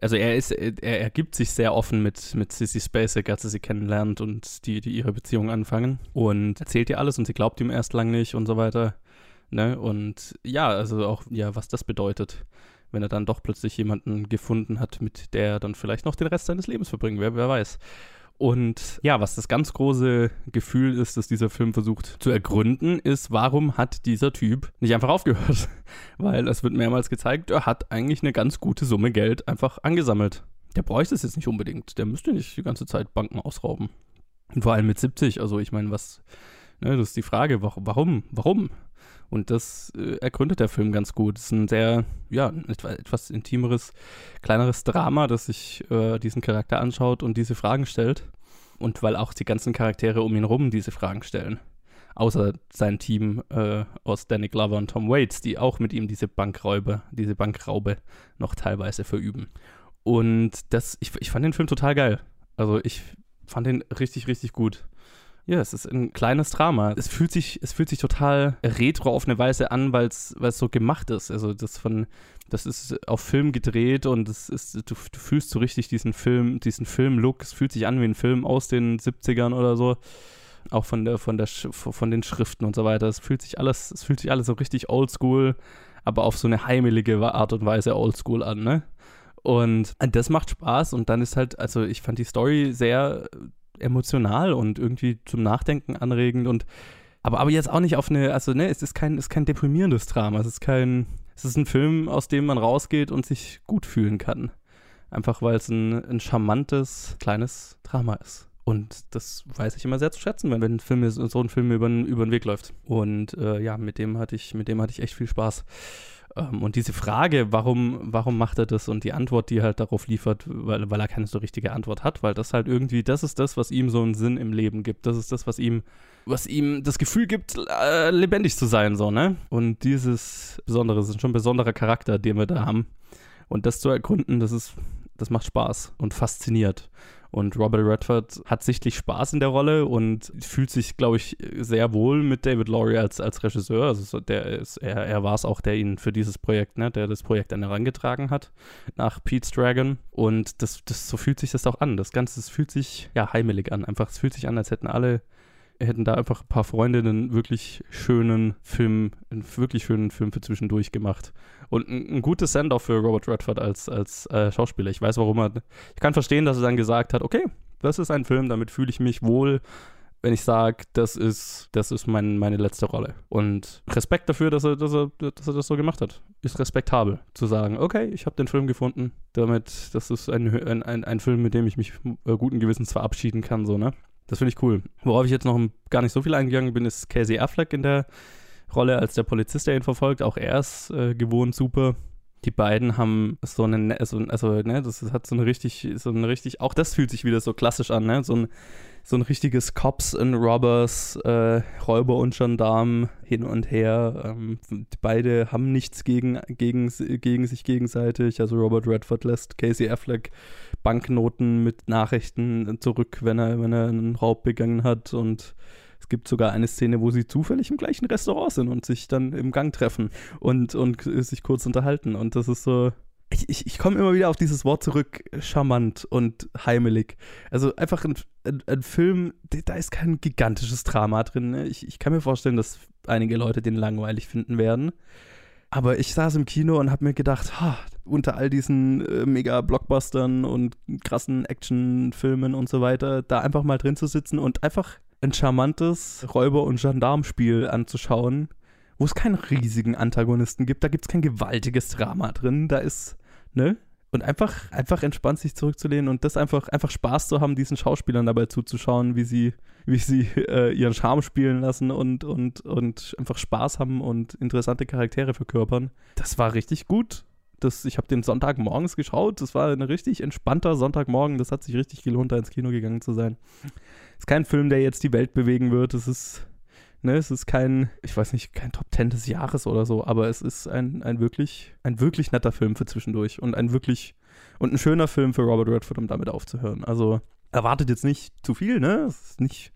also er ist, er, er gibt sich sehr offen mit, mit Sissy Spacek, als er sie kennenlernt und die, die ihre Beziehung anfangen und erzählt ihr alles und sie glaubt ihm erst lang nicht und so weiter. Ne? Und ja, also auch, ja, was das bedeutet, wenn er dann doch plötzlich jemanden gefunden hat, mit der er dann vielleicht noch den Rest seines Lebens verbringen, wer, wer weiß. Und ja, was das ganz große Gefühl ist, das dieser Film versucht zu ergründen, ist, warum hat dieser Typ nicht einfach aufgehört? [laughs] Weil es wird mehrmals gezeigt, er hat eigentlich eine ganz gute Summe Geld einfach angesammelt. Der bräuchte es jetzt nicht unbedingt. Der müsste nicht die ganze Zeit Banken ausrauben. Und vor allem mit 70. Also ich meine, was, ne, das ist die Frage, warum? Warum? Und das äh, ergründet der Film ganz gut. Es ist ein sehr, ja, etwas, etwas intimeres, kleineres Drama, das sich äh, diesen Charakter anschaut und diese Fragen stellt. Und weil auch die ganzen Charaktere um ihn herum diese Fragen stellen. Außer sein Team äh, aus Danny Glover und Tom Waits, die auch mit ihm diese Bankräube, diese Bankraube noch teilweise verüben. Und das, ich, ich fand den Film total geil. Also ich fand den richtig, richtig gut. Ja, es ist ein kleines Drama. Es fühlt sich, es fühlt sich total retro auf eine Weise an, weil es so gemacht ist. Also das von, das ist auf Film gedreht und es ist, du, du fühlst so richtig diesen Film, diesen Film-Look. Es fühlt sich an wie ein Film aus den 70ern oder so. Auch von der, von der, von den Schriften und so weiter. Es fühlt sich alles, es fühlt sich alles so richtig oldschool, aber auf so eine heimelige Art und Weise oldschool an, ne? Und das macht Spaß und dann ist halt, also ich fand die Story sehr emotional und irgendwie zum Nachdenken anregend und aber, aber jetzt auch nicht auf eine, also ne, es ist kein, ist kein deprimierendes Drama, es ist kein, es ist ein Film, aus dem man rausgeht und sich gut fühlen kann. Einfach weil es ein, ein charmantes, kleines Drama ist. Und das weiß ich immer sehr zu schätzen, wenn, wenn ein Film, so ein Film über, über den Weg läuft. Und äh, ja, mit dem hatte ich, mit dem hatte ich echt viel Spaß. Ähm, und diese Frage, warum, warum macht er das und die Antwort, die er halt darauf liefert, weil, weil er keine so richtige Antwort hat, weil das halt irgendwie, das ist das, was ihm so einen Sinn im Leben gibt. Das ist das, was ihm, was ihm das Gefühl gibt, äh, lebendig zu sein, so, ne? Und dieses Besondere, das ist schon ein besonderer Charakter, den wir da haben. Und das zu ergründen, das ist, das macht Spaß und fasziniert. Und Robert Redford hat sichtlich Spaß in der Rolle und fühlt sich, glaube ich, sehr wohl mit David Laurie als, als Regisseur. Also der ist, er, er war es auch, der ihn für dieses Projekt, ne, der das Projekt dann herangetragen hat, nach Pete's Dragon. Und das, das, so fühlt sich das auch an. Das Ganze das fühlt sich ja heimelig an. Einfach, es fühlt sich an, als hätten alle hätten da einfach ein paar Freunde einen wirklich schönen Film, einen wirklich schönen Film für zwischendurch gemacht. Und ein, ein gutes Send-off für Robert Redford als, als äh, Schauspieler. Ich weiß, warum er. Ich kann verstehen, dass er dann gesagt hat, okay, das ist ein Film, damit fühle ich mich wohl, wenn ich sage, das ist, das ist mein, meine letzte Rolle. Und Respekt dafür, dass er, dass, er, dass er das so gemacht hat. Ist respektabel, zu sagen, okay, ich habe den Film gefunden, damit, das ist ein, ein, ein, Film, mit dem ich mich äh, guten Gewissens verabschieden kann, so, ne? Das finde ich cool. Worauf ich jetzt noch gar nicht so viel eingegangen bin, ist Casey Affleck in der Rolle als der Polizist, der ihn verfolgt. Auch er ist äh, gewohnt super. Die beiden haben so einen, also, also ne, das hat so eine richtig, so eine richtig, auch das fühlt sich wieder so klassisch an, ne? So ein so ein richtiges Cops and Robbers, äh, Räuber und Gendarm hin und her. Ähm, beide haben nichts gegen, gegen, gegen sich gegenseitig. Also Robert Redford lässt Casey Affleck Banknoten mit Nachrichten zurück, wenn er, wenn er einen Raub begangen hat. Und es gibt sogar eine Szene, wo sie zufällig im gleichen Restaurant sind und sich dann im Gang treffen und, und sich kurz unterhalten. Und das ist so, ich, ich, ich komme immer wieder auf dieses Wort zurück, charmant und heimelig. Also einfach ein, ein, ein Film, da ist kein gigantisches Drama drin. Ne? Ich, ich kann mir vorstellen, dass einige Leute den langweilig finden werden. Aber ich saß im Kino und habe mir gedacht, ha, unter all diesen äh, Mega-Blockbustern und krassen Actionfilmen und so weiter, da einfach mal drin zu sitzen und einfach ein charmantes Räuber- und Gendarmspiel anzuschauen, wo es keinen riesigen Antagonisten gibt. Da gibt es kein gewaltiges Drama drin. Da ist, ne? Und einfach, einfach entspannt sich zurückzulehnen und das einfach, einfach Spaß zu haben, diesen Schauspielern dabei zuzuschauen, wie sie, wie sie äh, ihren Charme spielen lassen und, und, und einfach Spaß haben und interessante Charaktere verkörpern. Das war richtig gut. Das, ich habe den Sonntagmorgens geschaut. Das war ein richtig entspannter Sonntagmorgen. Das hat sich richtig gelohnt, da ins Kino gegangen zu sein. Ist kein Film, der jetzt die Welt bewegen wird. Es ist Ne, es ist kein, ich weiß nicht, kein Top Ten des Jahres oder so, aber es ist ein, ein wirklich, ein wirklich netter Film für zwischendurch und ein wirklich und ein schöner Film für Robert Redford, um damit aufzuhören. Also erwartet jetzt nicht zu viel, ne? Es ist nicht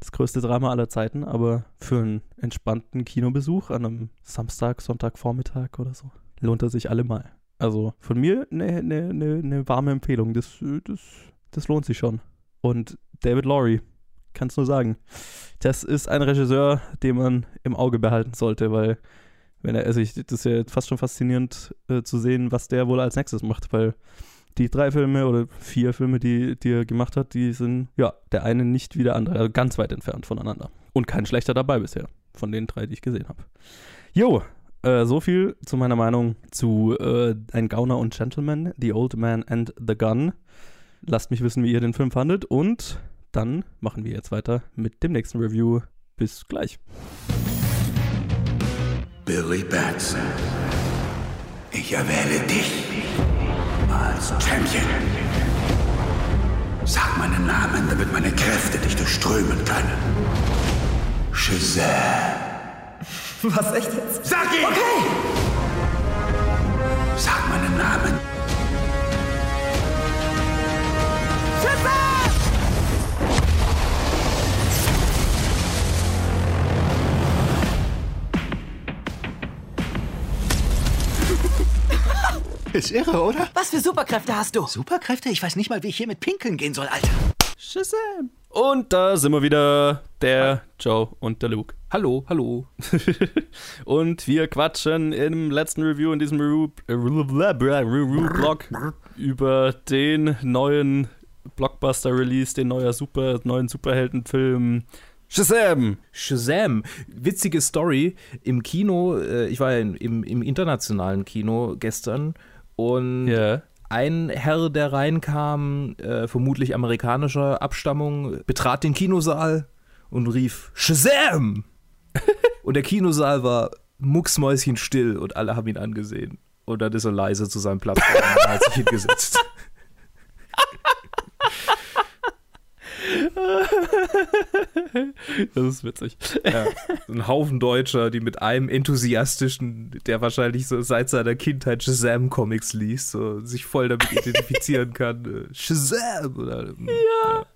das größte Drama aller Zeiten, aber für einen entspannten Kinobesuch an einem Samstag, Sonntagvormittag oder so lohnt er sich allemal. Also von mir eine ne, ne, ne warme Empfehlung. Das, das, das lohnt sich schon. Und David Laurie, kann es nur sagen. Das ist ein Regisseur, den man im Auge behalten sollte, weil wenn er, also ich, das ist ja fast schon faszinierend äh, zu sehen, was der wohl als nächstes macht, weil die drei Filme oder vier Filme, die, die er gemacht hat, die sind, ja, der eine nicht wie der andere, also ganz weit entfernt voneinander. Und kein schlechter dabei bisher, von den drei, die ich gesehen habe. Jo, äh, so viel zu meiner Meinung zu äh, Ein Gauner und Gentleman, The Old Man and the Gun. Lasst mich wissen, wie ihr den Film fandet und dann machen wir jetzt weiter mit dem nächsten Review. Bis gleich. Billy Batson, ich erwähle dich als Champion. Sag meinen Namen, damit meine Kräfte dich durchströmen können. Shazam. Was, echt jetzt? Sag ihn! Okay! Sag meinen Namen. Shazam! Ist irre, oder? Was für Superkräfte hast du? Superkräfte? Ich weiß nicht mal, wie ich hier mit Pinkeln gehen soll, Alter. Shazam! Und da sind wir wieder, der Joe und der Luke. Hallo, hallo. [laughs] und wir quatschen im letzten Review, in diesem Review-Blog über den neuen Blockbuster-Release, den neuer Super, neuen Superheldenfilm Shazam! Shazam. Witzige Story. Im Kino, äh, ich war ja im, im internationalen Kino gestern und Ja. Ein Herr, der reinkam, äh, vermutlich amerikanischer Abstammung, betrat den Kinosaal und rief Shazam! [laughs] und der Kinosaal war mucksmäuschenstill und alle haben ihn angesehen. Und dann ist er leise zu seinem Platz gegangen und hat sich hingesetzt. [laughs] Das ist witzig. Ja, [laughs] ein Haufen Deutscher, die mit einem enthusiastischen, der wahrscheinlich so seit seiner Kindheit Shazam-Comics liest, so sich voll damit [laughs] identifizieren kann. äh, Shazam! Oder, ja.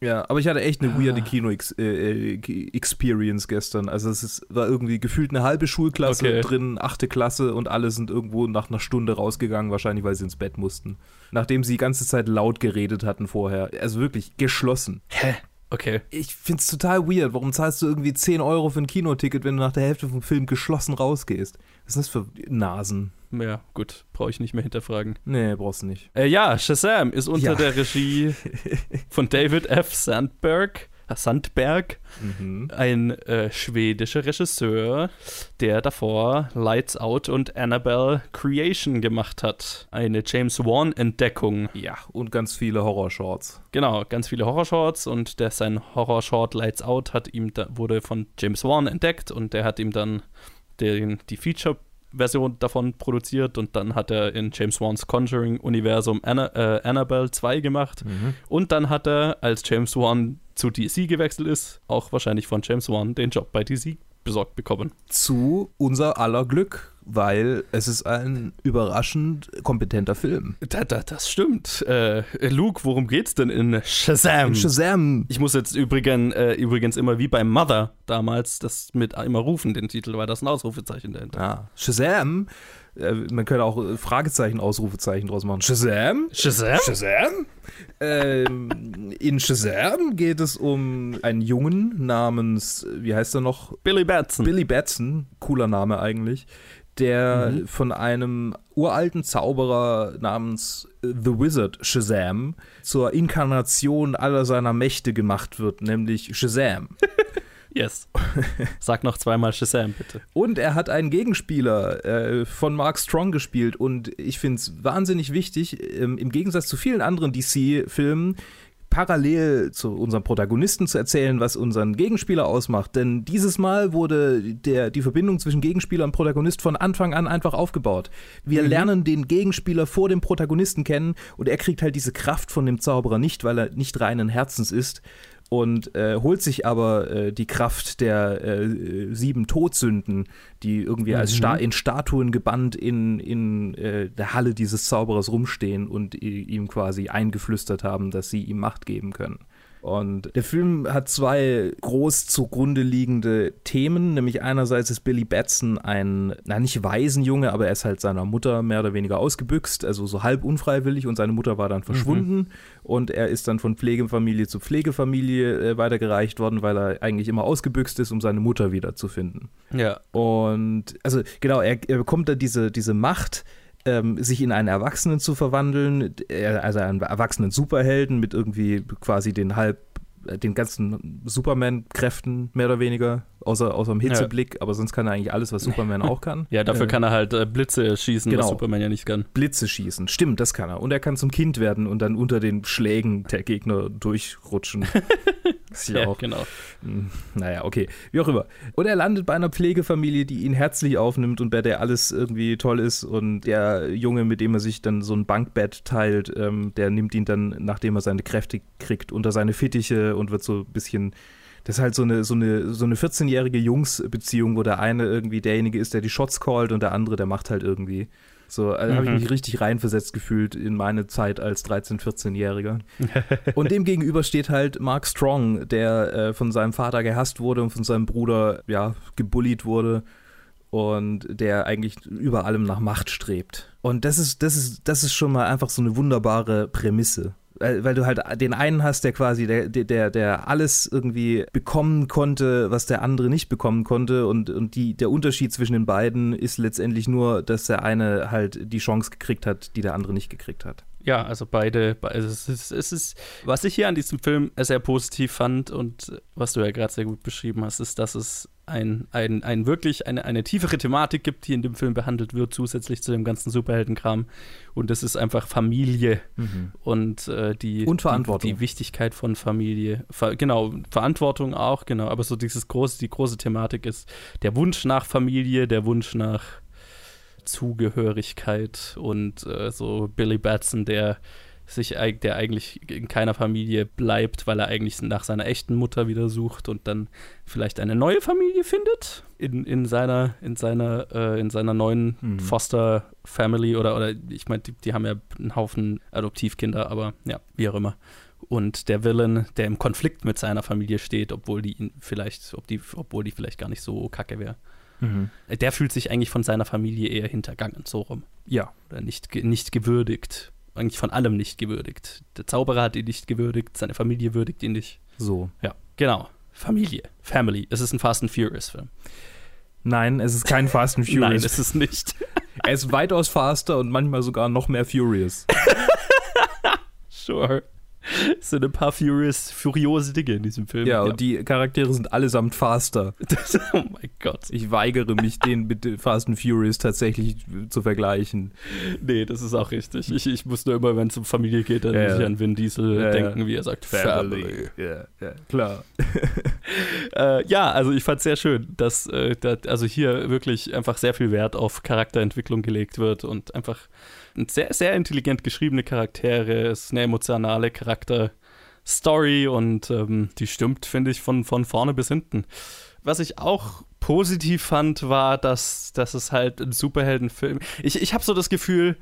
Ja, aber ich hatte echt eine weirde Kino-Experience gestern. Also es ist, war irgendwie gefühlt eine halbe Schulklasse Okay. drin, achte Klasse und alle sind irgendwo nach einer Stunde rausgegangen, wahrscheinlich weil sie ins Bett mussten. Nachdem sie die ganze Zeit laut geredet hatten vorher. Also wirklich geschlossen. Hä? Okay. Ich find's total weird. Warum zahlst du irgendwie 10 Euro für ein Kinoticket, wenn du nach der Hälfte vom Film geschlossen rausgehst? Was ist das für Nasen? Ja, gut. Brauche ich nicht mehr hinterfragen. Nee, brauchst du nicht. Äh, ja, Shazam ist unter Ja. der Regie [laughs] von David F. Sandberg. Sandberg, Mhm. ein äh, schwedischer Regisseur, der davor Lights Out und Annabelle Creation gemacht hat. Eine James Wan-Entdeckung. Ja, und ganz viele Horrorshorts. Genau, ganz viele Horrorshorts und der sein Horrorshort Lights Out hat ihm da, wurde von James Wan entdeckt und der hat ihm dann den, die Feature-Version davon produziert und dann hat er in James Wans Conjuring-Universum Anna, äh, Annabelle 2 gemacht und dann hat er, als James Wan zu DC gewechselt ist, auch wahrscheinlich von James Wan den Job bei DC besorgt bekommen. Zu unser aller Glück, weil es ist ein überraschend kompetenter Film. Da, da, das stimmt. Äh, Luke, worum geht's denn in Shazam? Shazam! Ich muss jetzt übrigens, äh, übrigens immer wie bei Mother damals das mit immer rufen, den Titel, weil das ein Ausrufezeichen dahinter. Ja, Shazam man könnte auch äh, Fragezeichen, Ausrufezeichen draus machen. Shazam? Shazam? Shazam? ähm, in Shazam geht es um einen Jungen namens, wie heißt er noch? Billy Batson. Billy Batson, cooler Name eigentlich, der Mhm. von einem uralten Zauberer namens The Wizard Shazam zur Inkarnation aller seiner Mächte gemacht wird, nämlich Shazam. [laughs] Yes. [laughs] Sag noch zweimal Shazam, bitte. Und er hat einen Gegenspieler äh, von Mark Strong gespielt. Und ich finde es wahnsinnig wichtig, ähm, im Gegensatz zu vielen anderen DC-Filmen, parallel zu unserem Protagonisten zu erzählen, was unseren Gegenspieler ausmacht. Denn dieses Mal wurde der, die Verbindung zwischen Gegenspieler und Protagonist von Anfang an einfach aufgebaut. Wir lernen den Gegenspieler vor dem Protagonisten kennen und er kriegt halt diese Kraft von dem Zauberer nicht, weil er nicht reinen Herzens ist und äh, holt sich aber äh, die Kraft der äh, sieben Todsünden, die irgendwie als Sta in Statuen gebannt in, in äh, der Halle dieses Zauberers rumstehen und ihm quasi eingeflüstert haben, dass sie ihm Macht geben können. Und der Film hat zwei groß zugrunde liegende Themen, nämlich einerseits ist Billy Batson ein, na nicht Waisenjunge, aber er ist halt seiner Mutter mehr oder weniger ausgebüxt, also so halb unfreiwillig und seine Mutter war dann verschwunden und er ist dann von Pflegefamilie zu Pflegefamilie äh, weitergereicht worden, weil er eigentlich immer ausgebüxt ist, um seine Mutter wiederzufinden. Ja. Und also genau, er, er bekommt da diese, diese Macht, ähm, sich in einen Erwachsenen zu verwandeln, er, also einen erwachsenen Superhelden mit irgendwie quasi den halb äh, den ganzen Superman-Kräften mehr oder weniger, außer, außer dem Hitzeblick, aber sonst kann er eigentlich alles, was Superman [laughs] auch kann. Ja, dafür Äh, kann er halt äh, Blitze schießen, genau. was Superman ja nicht kann. Blitze schießen. Stimmt, das kann er. Und er kann zum Kind werden und dann unter den Schlägen der Gegner durchrutschen. [laughs] [laughs] Ist ja auch genau. Hm, Naja, okay, wie auch immer. Und er landet bei einer Pflegefamilie, die ihn herzlich aufnimmt und bei der alles irgendwie toll ist. Und der Junge, mit dem er sich dann so ein Bankbett teilt, ähm, der nimmt ihn dann, nachdem er seine Kräfte kriegt, unter seine Fittiche und wird so ein bisschen. Das ist halt so eine, so eine, so eine 14-jährige Jungsbeziehung, wo der eine irgendwie derjenige ist, der die Shots callt und der andere, der macht halt irgendwie. So, also habe ich mich richtig reinversetzt gefühlt in meine Zeit als 13-, 14-Jähriger. [laughs] Und dem gegenüber steht halt Mark Strong, der äh, von seinem Vater gehasst wurde und von seinem Bruder, ja, gebullied wurde und der eigentlich über allem nach Macht strebt. Und das ist, das ist, das ist schon mal einfach so eine wunderbare Prämisse. Weil, du halt den einen hast, der quasi, der, der, der alles irgendwie bekommen konnte, was der andere nicht bekommen konnte. Und, und die, der Unterschied zwischen den beiden ist letztendlich nur, dass der eine halt die Chance gekriegt hat, die der andere nicht gekriegt hat. Ja, also beide, be- also es ist, es ist, was ich hier an diesem Film sehr positiv fand und was du ja gerade sehr gut beschrieben hast, ist, dass es ein, ein, ein wirklich eine, eine tiefere Thematik gibt, die in dem Film behandelt wird, zusätzlich zu dem ganzen Superheldenkram. Und das ist einfach Familie und äh, die, Und Verantwortung. Die, die Wichtigkeit von Familie. Ver, genau, Verantwortung auch, genau. Aber so dieses große, die große Thematik ist der Wunsch nach Familie, der Wunsch nach Zugehörigkeit und äh, so Billy Batson, der sich der eigentlich in keiner Familie bleibt, weil er eigentlich nach seiner echten Mutter wieder sucht und dann vielleicht eine neue Familie findet in, in seiner in seiner äh, in seiner neuen Mhm. Foster Family oder oder ich meine die, die haben ja einen Haufen Adoptivkinder, aber ja wie auch immer. Und der Villain, der im Konflikt mit seiner Familie steht, obwohl die ihn vielleicht, ob die, obwohl die vielleicht gar nicht so kacke wäre. Der fühlt sich eigentlich von seiner Familie eher hintergangen, so rum. Ja. Oder nicht, nicht gewürdigt. Eigentlich von allem nicht gewürdigt. Der Zauberer hat ihn nicht gewürdigt, seine Familie würdigt ihn nicht. So. Ja, genau. Familie. Family. Es ist ein Fast and Furious Film. Nein, es ist kein Fast and [laughs] Nein, Furious. es ist nicht. [laughs] er ist weitaus faster und manchmal sogar noch mehr Furious. [laughs] Sure. [laughs] Sind ein paar Furious, furiose Dinge in diesem Film. Ja, und die Charaktere sind allesamt faster. Das, [laughs] oh mein Gott. Ich weigere mich, den mit Fast and Furious tatsächlich zu vergleichen. Nee, das ist auch richtig. Ich, ich muss nur immer, wenn es um Familie geht, dann Ja, muss ich ja. an Vin Diesel Ja, denken, ja. wie er sagt, Family. Ja, ja, klar. [laughs] Äh, ja, also ich fand es sehr schön, dass, äh, da, also hier wirklich einfach sehr viel Wert auf Charakterentwicklung gelegt wird und einfach ein sehr, sehr intelligent geschriebene Charaktere, es ist eine emotionale Charakter-Story und ähm, die stimmt, finde ich, von, von vorne bis hinten. Was ich auch positiv fand, war, dass, dass es halt ein Superheldenfilm. Ich, ich habe so das Gefühl,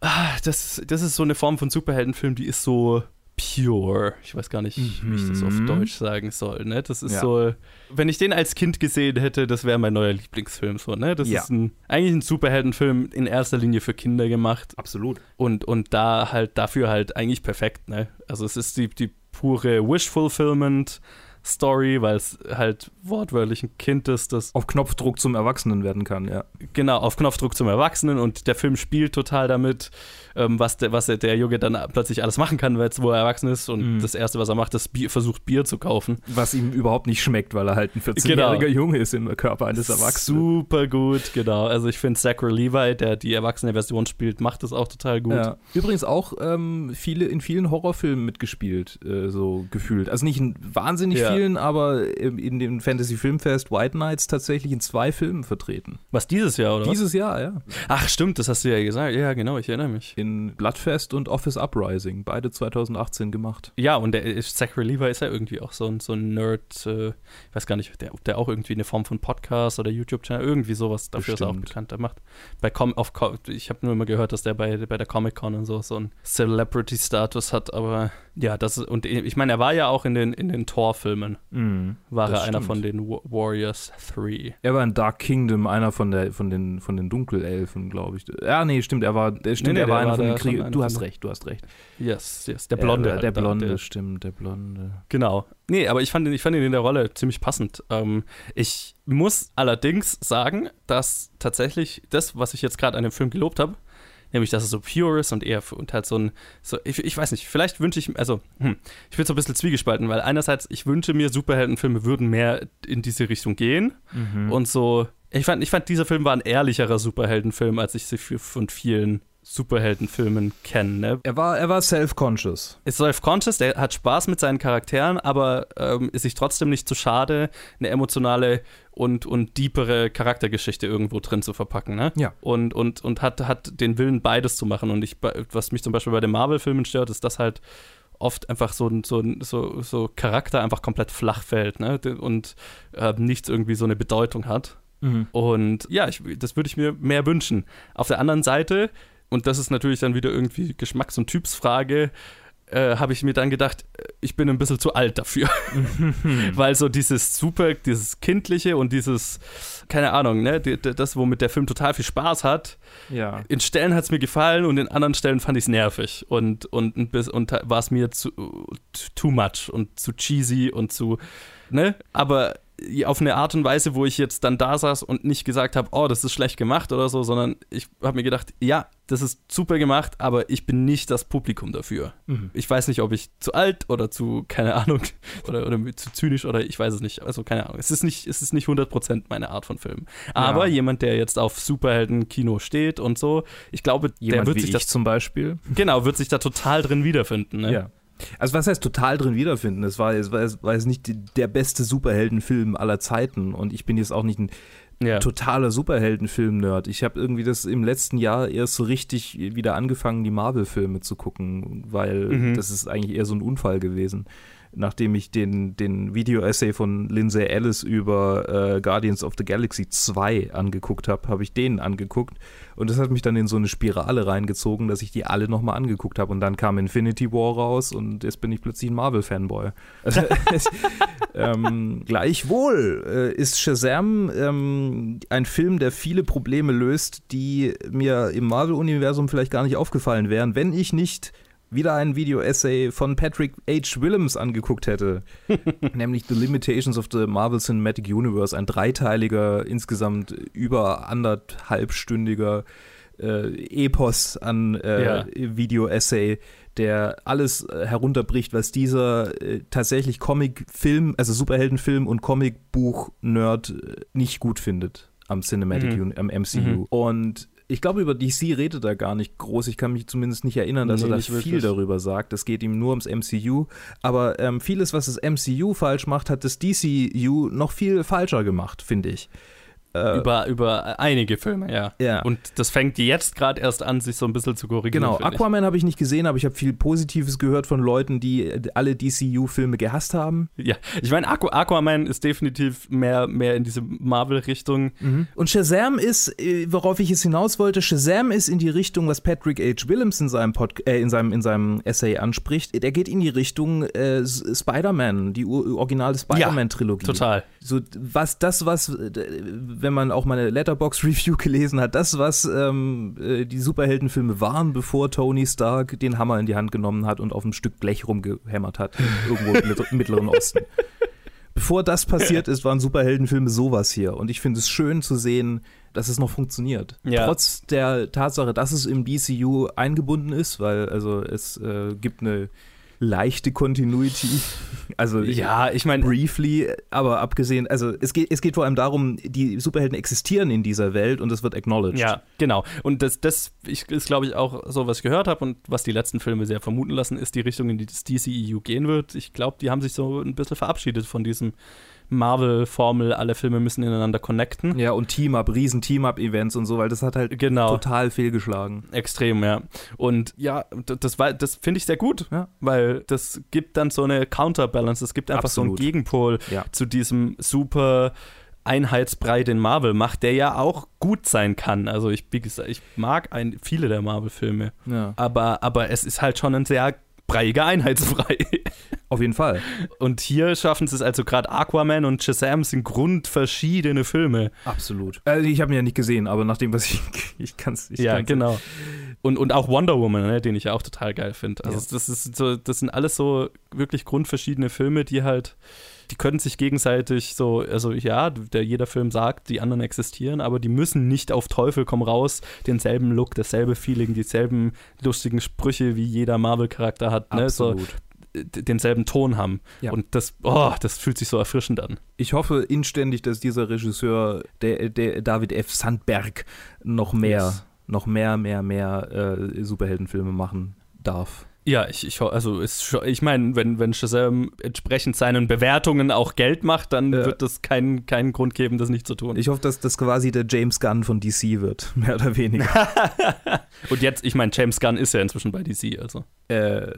ah, das, das ist so eine Form von Superheldenfilm, die ist so pure. Ich weiß gar nicht, wie ich das auf Mhm. Deutsch sagen soll. Ne? Das ist Ja. so, wenn ich den als Kind gesehen hätte, das wäre mein neuer Lieblingsfilm. So, ne? Das Ja. ist ein, eigentlich ein Superheldenfilm in erster Linie für Kinder gemacht Absolut. und, und da halt dafür halt eigentlich perfekt. Ne? Also es ist die, die pure Wish-Fulfillment. Story, weil es halt wortwörtlich ein Kind ist, das Auf Knopfdruck zum Erwachsenen werden kann, ja. genau auf Knopfdruck zum Erwachsenen und der Film spielt total damit, ähm, was, der, was der, Junge dann plötzlich alles machen kann, weil- wo er erwachsen ist und Mhm. das Erste, was er macht, ist Bier, versucht Bier zu kaufen. Was ihm überhaupt nicht schmeckt, weil er halt ein 14-jähriger Genau. Junge ist im Körper eines Erwachsenen. Super gut, genau. Also ich finde Zachary Levi, der die erwachsene Version spielt, macht das auch total gut. Ja. Übrigens auch ähm, viele, in vielen Horrorfilmen mitgespielt, äh, so gefühlt. Also nicht in wahnsinnig Ja. Vielen, aber ähm, in dem Fantasy Filmfest White Nights tatsächlich in zwei Filmen vertreten. Was dieses Jahr, oder? was? Dieses Jahr, ja. Ach, stimmt, das hast du ja gesagt. Ja, genau, ich erinnere mich. In Bloodfest und Office Uprising, beide 2018 gemacht. Ja, und der Zachary Levi ist ja irgendwie auch so ein, so ein Nerd, äh, ich weiß gar nicht, der, ob der auch irgendwie eine Form von Podcast oder YouTube-Channel, irgendwie sowas, dafür ist er auch bekannt. Der macht bei Com auf Co ich habe nur immer gehört, dass der bei, bei der Comic-Con und so so einen Celebrity-Status hat, aber ja, das ist, und ich meine, er war ja auch in den, in den Thor-Filmen, war Das er einer stimmt. von den Wa- Warriors 3. Er war in Dark Kingdom einer von, der, von, den, von den Dunkelelfen, glaube ich. Ja, nee, stimmt, er war, der, stimmt, nee, er war einer war von den Kriegern. einer Du hast recht, du hast recht. Yes, yes, der Blonde. Halt der Blonde, der- stimmt, der Blonde. Genau. Nee, aber ich fand ihn, ich fand ihn in der Rolle ziemlich passend. Ähm, ich muss allerdings sagen, dass tatsächlich das, was ich jetzt gerade an dem Film gelobt habe, nämlich dass er so pure ist und eher und halt so ein, so, ich, ich weiß nicht, vielleicht wünsche ich, also, hm, ich bin so ein bisschen zwiegespalten, weil einerseits, ich wünsche mir, Superheldenfilme würden mehr in diese Richtung gehen. Und so, ich fand, ich fand, dieser Film war ein ehrlicherer Superheldenfilm, als ich sie für, von vielen Superheldenfilmen kenne. Ne? Er war, er war self-conscious. ist self-conscious, der hat Spaß mit seinen Charakteren, aber ähm, ist sich trotzdem nicht zu schade, eine emotionale und, und deepere Charaktergeschichte irgendwo drin zu verpacken. Ne? Ja. Und, und, und hat, hat den Willen, beides zu machen. Und ich, was mich zum Beispiel bei den Marvel-Filmen stört, ist, dass halt oft einfach so, ein- so, so, so Charakter einfach komplett flach fällt ne? und äh, nichts irgendwie so eine Bedeutung hat. Und ja, ich, das würde ich mir mehr wünschen. Auf der anderen Seite, und das ist natürlich dann wieder irgendwie Geschmacks- und Typsfrage, äh, habe ich mir dann gedacht, ich bin ein bisschen zu alt dafür. [laughs] Weil so dieses super, dieses Kindliche und dieses, keine Ahnung, ne, das, womit der Film total viel Spaß hat, Ja. in Stellen hat es mir gefallen und in anderen Stellen fand ich es nervig und, und, bis- und war es mir zu too much und zu cheesy und zu, ne? Aber auf eine Art und Weise, wo ich jetzt dann da saß und nicht gesagt habe, oh, das ist schlecht gemacht oder so, sondern ich habe mir gedacht, ja, das ist super gemacht, aber ich bin nicht das Publikum dafür. Ich weiß nicht, ob ich zu alt oder zu, keine Ahnung, [laughs] oder, oder zu zynisch oder ich weiß es nicht. Also keine Ahnung. Es ist nicht, es ist nicht 100% meine Art von Film. Aber Ja. jemand, der jetzt auf Superhelden-Kino steht und so, ich glaube, der Jemand wird wie sich ich das, zum Beispiel. genau, wird sich da total drin wiederfinden. Ne? Ja. Also was heißt total drin wiederfinden? Es war, es war, es war jetzt nicht die- der beste Superheldenfilm aller Zeiten und ich bin jetzt auch nicht ein Ja. totaler Superheldenfilm-Nerd. Ich habe irgendwie das im letzten Jahr erst so richtig wieder angefangen, die Marvel-Filme zu gucken, weil Mhm. das ist eigentlich eher so ein Unfall gewesen. Nachdem ich den, den Video-Essay von Lindsay Ellis über äh, Guardians of the Galaxy 2 angeguckt habe, habe ich den angeguckt und das hat mich dann in so eine Spirale reingezogen, dass ich die alle nochmal angeguckt habe und dann kam Infinity War raus und jetzt bin ich plötzlich ein Marvel-Fanboy. [laughs] Also, ähm, gleichwohl äh, ist Shazam ähm, ein Film, der viele Probleme löst, die mir im Marvel-Universum vielleicht gar nicht aufgefallen wären, wenn ich nicht wieder ein Video-Essay von Patrick H. Willems angeguckt hätte, [laughs] nämlich The Limitations of the Marvel Cinematic Universe, ein dreiteiliger, insgesamt über anderthalbstündiger äh, Epos an äh, Ja. Video-Essay, der alles äh, herunterbricht, was dieser äh, tatsächlich Comic-Film, also Superheldenfilm und Comicbuch-Nerd äh, nicht gut findet am Cinematic Mhm. Uni am MCU. Mhm. Und ich glaube, über DC redet er gar nicht groß. Ich kann mich zumindest nicht erinnern, dass Nee, er da viel wirklich. darüber sagt. Es geht ihm nur ums MCU. Aber ähm, vieles, was das MCU falsch macht, hat das DCU noch viel falscher gemacht, finde ich. Äh, über, über einige Filme, ja. Ja. Und das fängt jetzt gerade erst an, sich so ein bisschen zu korrigieren. Genau. Aquaman habe ich nicht gesehen, aber ich habe viel Positives gehört von Leuten, die äh, alle DCU-Filme gehasst haben. Ja, ich meine, Aqu Aquaman ist definitiv mehr, mehr in diese Marvel-Richtung. Und Shazam ist, äh, worauf ich es hinaus wollte, Shazam ist in die Richtung, was Patrick H. Williams in seinem, Pod äh, in seinem, in seinem Essay anspricht. Der geht in die Richtung äh, Spider-Man, die originale Spider-Man-Trilogie. Total. So, was das, was, äh, wenn man auch meine Letterbox-Review [laughs] gelesen hat, das, was ähm, äh, die Superheldenfilme waren, bevor Tony Stark den Hammer in die Hand genommen hat und auf ein Stück Blech rumgehämmert hat, irgendwo im Mitt- im Mittleren Osten. [laughs] Bevor das passiert ist, waren Superheldenfilme sowas hier. Und ich finde es schön zu sehen, dass es noch funktioniert. Ja. Trotz der Tatsache, dass es im DCU eingebunden ist, weil also es äh, gibt eine leichte Continuity. Also Ja, ich meine, briefly, aber abgesehen, also es geht, es geht vor allem darum, die Superhelden existieren in dieser Welt und das wird acknowledged. Ja, genau. Und das, das ist, glaube ich, auch so, was ich gehört habe und was die letzten Filme sehr vermuten lassen, ist die Richtung, in die das DCEU gehen wird. Ich glaube, die haben sich so ein bisschen verabschiedet von diesem Marvel-Formel, alle Filme müssen ineinander connecten. Ja, und Team-Up, riesen Team-Up-Events und so, weil das hat halt Genau. total fehlgeschlagen. Extrem, ja. Und ja, das, war- das finde ich sehr gut, Ja. weil das gibt dann so eine Counterbalance, es gibt einfach so Absolut. einen Gegenpol Ja. zu diesem super Einheitsbrei, den Marvel macht, der ja auch gut sein kann. Also ich, wie gesagt, ich mag ein, viele der Marvel-Filme, Ja. aber, aber es ist halt schon ein sehr breiiger Einheitsbrei. [laughs] Auf jeden Fall. Und hier schaffen sie es also gerade Aquaman und Shazam sind grundverschiedene Filme. Absolut. Also ich habe ihn ja nicht gesehen, aber nach dem, was ich, [laughs] ich kann es ich ja, kann's- genau. Und, und auch Wonder Woman, ne, den ich ja auch total geil finde. Also Ja. das ist so, das sind alles so wirklich grundverschiedene Filme, die halt, die können sich gegenseitig so, also ja, der, jeder Film sagt, die anderen existieren, aber die müssen nicht auf Teufel komm raus denselben Look, dasselbe Feeling, dieselben lustigen Sprüche, wie jeder Marvel-Charakter hat, ne, so Absolut. d- denselben Ton haben. Ja. Und das, oh, das fühlt sich so erfrischend an. Ich hoffe inständig, dass dieser Regisseur, der, der David F. Sandberg, noch mehr, Yes. noch mehr, mehr, mehr äh, Superheldenfilme machen darf. Ja, ich, ich, also ist schon, ich meine, wenn, wenn Shazam entsprechend seinen Bewertungen auch Geld macht, dann Ja. wird es keinen keinen Grund geben, das nicht zu tun. Ich hoffe, dass das quasi der James Gunn von DC wird, [laughs] mehr oder weniger. [laughs] Und jetzt, ich meine, James Gunn ist ja inzwischen bei DC, also. äh,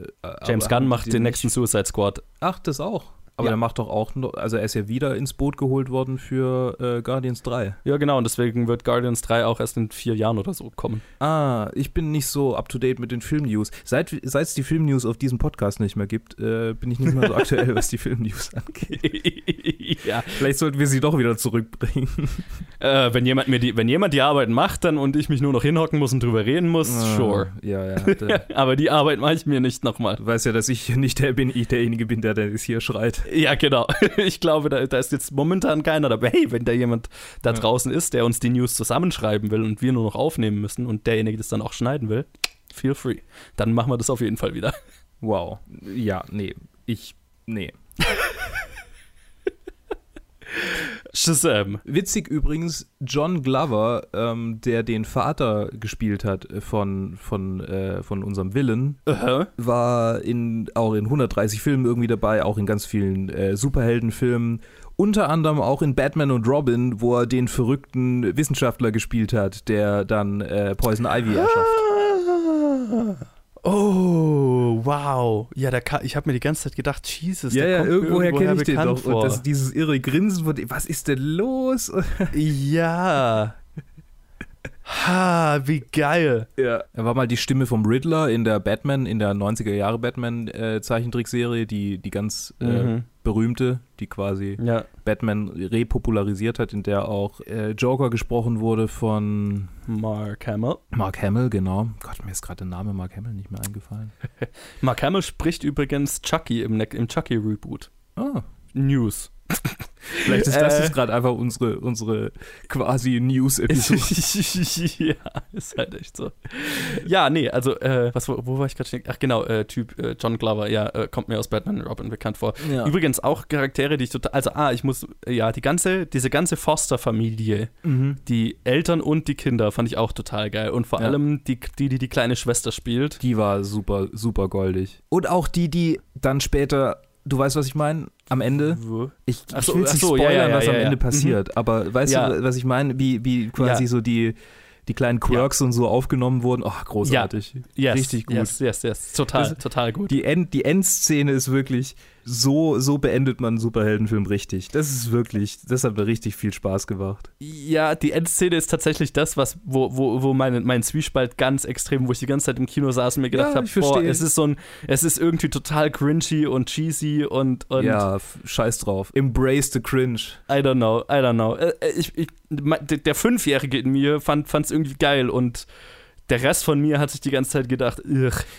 James Gunn macht den nicht- nächsten Suicide Squad. Ach, das auch. Aber Ja. der macht doch auch, also er ist ja wieder ins Boot geholt worden für äh, Guardians 3. Ja, genau, und deswegen wird Guardians 3 auch erst in vier Jahren oder so kommen. Ah, ich bin nicht so up to date mit den Filmnews. Seit seit es die Filmnews auf diesem Podcast nicht mehr gibt, äh, bin ich nicht mehr so [laughs] aktuell, was die Filmnews angeht. [laughs] [laughs] ja. Vielleicht sollten wir sie doch wieder zurückbringen. Äh, wenn, jemand mir die, wenn jemand die Arbeit macht dann und ich mich nur noch hinhocken muss und drüber reden muss, sure. Ah, Ja, ja. Der, [laughs] Aber die Arbeit mache ich mir nicht nochmal. du weißt ja, dass ich nicht der bin, ich derjenige bin, der das hier schreit. Ja, genau. [laughs] Ich glaube, da, da ist jetzt momentan keiner dabei. Hey, wenn da jemand da draußen ist, der uns die News zusammenschreiben will und wir nur noch aufnehmen müssen und derjenige das dann auch schneiden will, feel free. Dann machen wir das auf jeden Fall wieder. Wow. Ja, nee. Ich, nee. Shazam. Witzig übrigens, John Glover, ähm, der den Vater gespielt hat von, von, äh, von unserem Villain, Aha. war in, auch in 130 Filmen irgendwie dabei, auch in ganz vielen äh, Superheldenfilmen. Unter anderem auch in Batman und Robin, wo er den verrückten Wissenschaftler gespielt hat, der dann äh, Poison Ivy erschafft. Oh, wow. Ja, Ka ich habe mir die ganze Zeit gedacht, Jesus, Ja, der ja, kommt irgendwoher kenne ich den doch. Und vor. das, dieses irre Grinsen von dem, was ist denn los? [laughs] ja. Ha, wie geil. Ja. Er war mal die Stimme vom Riddler in der Batman, in der 90er Jahre Batman äh, Zeichentrickserie, die, die ganz äh, Mhm. Berühmte, die quasi Ja. Batman repopularisiert hat, in der auch äh, Joker gesprochen wurde von Mark Hamill. Mark Hamill, genau. Gott, mir ist gerade der Name Mark Hamill nicht mehr eingefallen. [laughs] Mark Hamill spricht übrigens Chucky im, Ne- im Chucky-Reboot. Ah, News. [laughs] vielleicht ist das Äh. jetzt gerade einfach unsere, unsere quasi News-Episode. [laughs] ja, ist halt echt so. Ja, nee, also, äh, was, wo, wo war ich gerade? Ach, genau, äh, Typ äh, John Glover, ja, äh, kommt mir aus Batman und Robin bekannt vor. Ja. Übrigens auch Charaktere, die ich total, also, ah, ich muss, ja, die ganze, diese ganze Foster-Familie, Mhm. die Eltern und die Kinder fand ich auch total geil. Und vor Ja. allem die, die, die die kleine Schwester spielt. Die war super, super goldig. Und auch die, die dann später du weißt, was ich meine? Am Ende. Ich, Ach ich so, will ach nicht so, ja, spoilern, ja, was ja, am ja. Ende Mhm. passiert. Aber weißt Ja. du, was ich meine? Wie, wie quasi Ja. so die, die kleinen Quirks und so aufgenommen wurden. Oh, großartig. Yes, Richtig gut. Yes, yes, yes. Total, Das- total gut. Die, End, die Endszene ist wirklich, so, so beendet man einen Superheldenfilm richtig. Das ist wirklich, das hat mir richtig viel Spaß gemacht. Ja, die Endszene ist tatsächlich das, was, wo, wo, wo mein, mein Zwiespalt ganz extrem, wo ich die ganze Zeit im Kino saß und mir gedacht Ja, habe, boah, es ist so ein, es ist irgendwie total cringy und cheesy und, und ja, scheiß drauf. Embrace the cringe. I don't know, I don't know. Äh, äh, Ich, ich, der Fünfjährige in mir fand es irgendwie geil und der Rest von mir hat sich die ganze Zeit gedacht.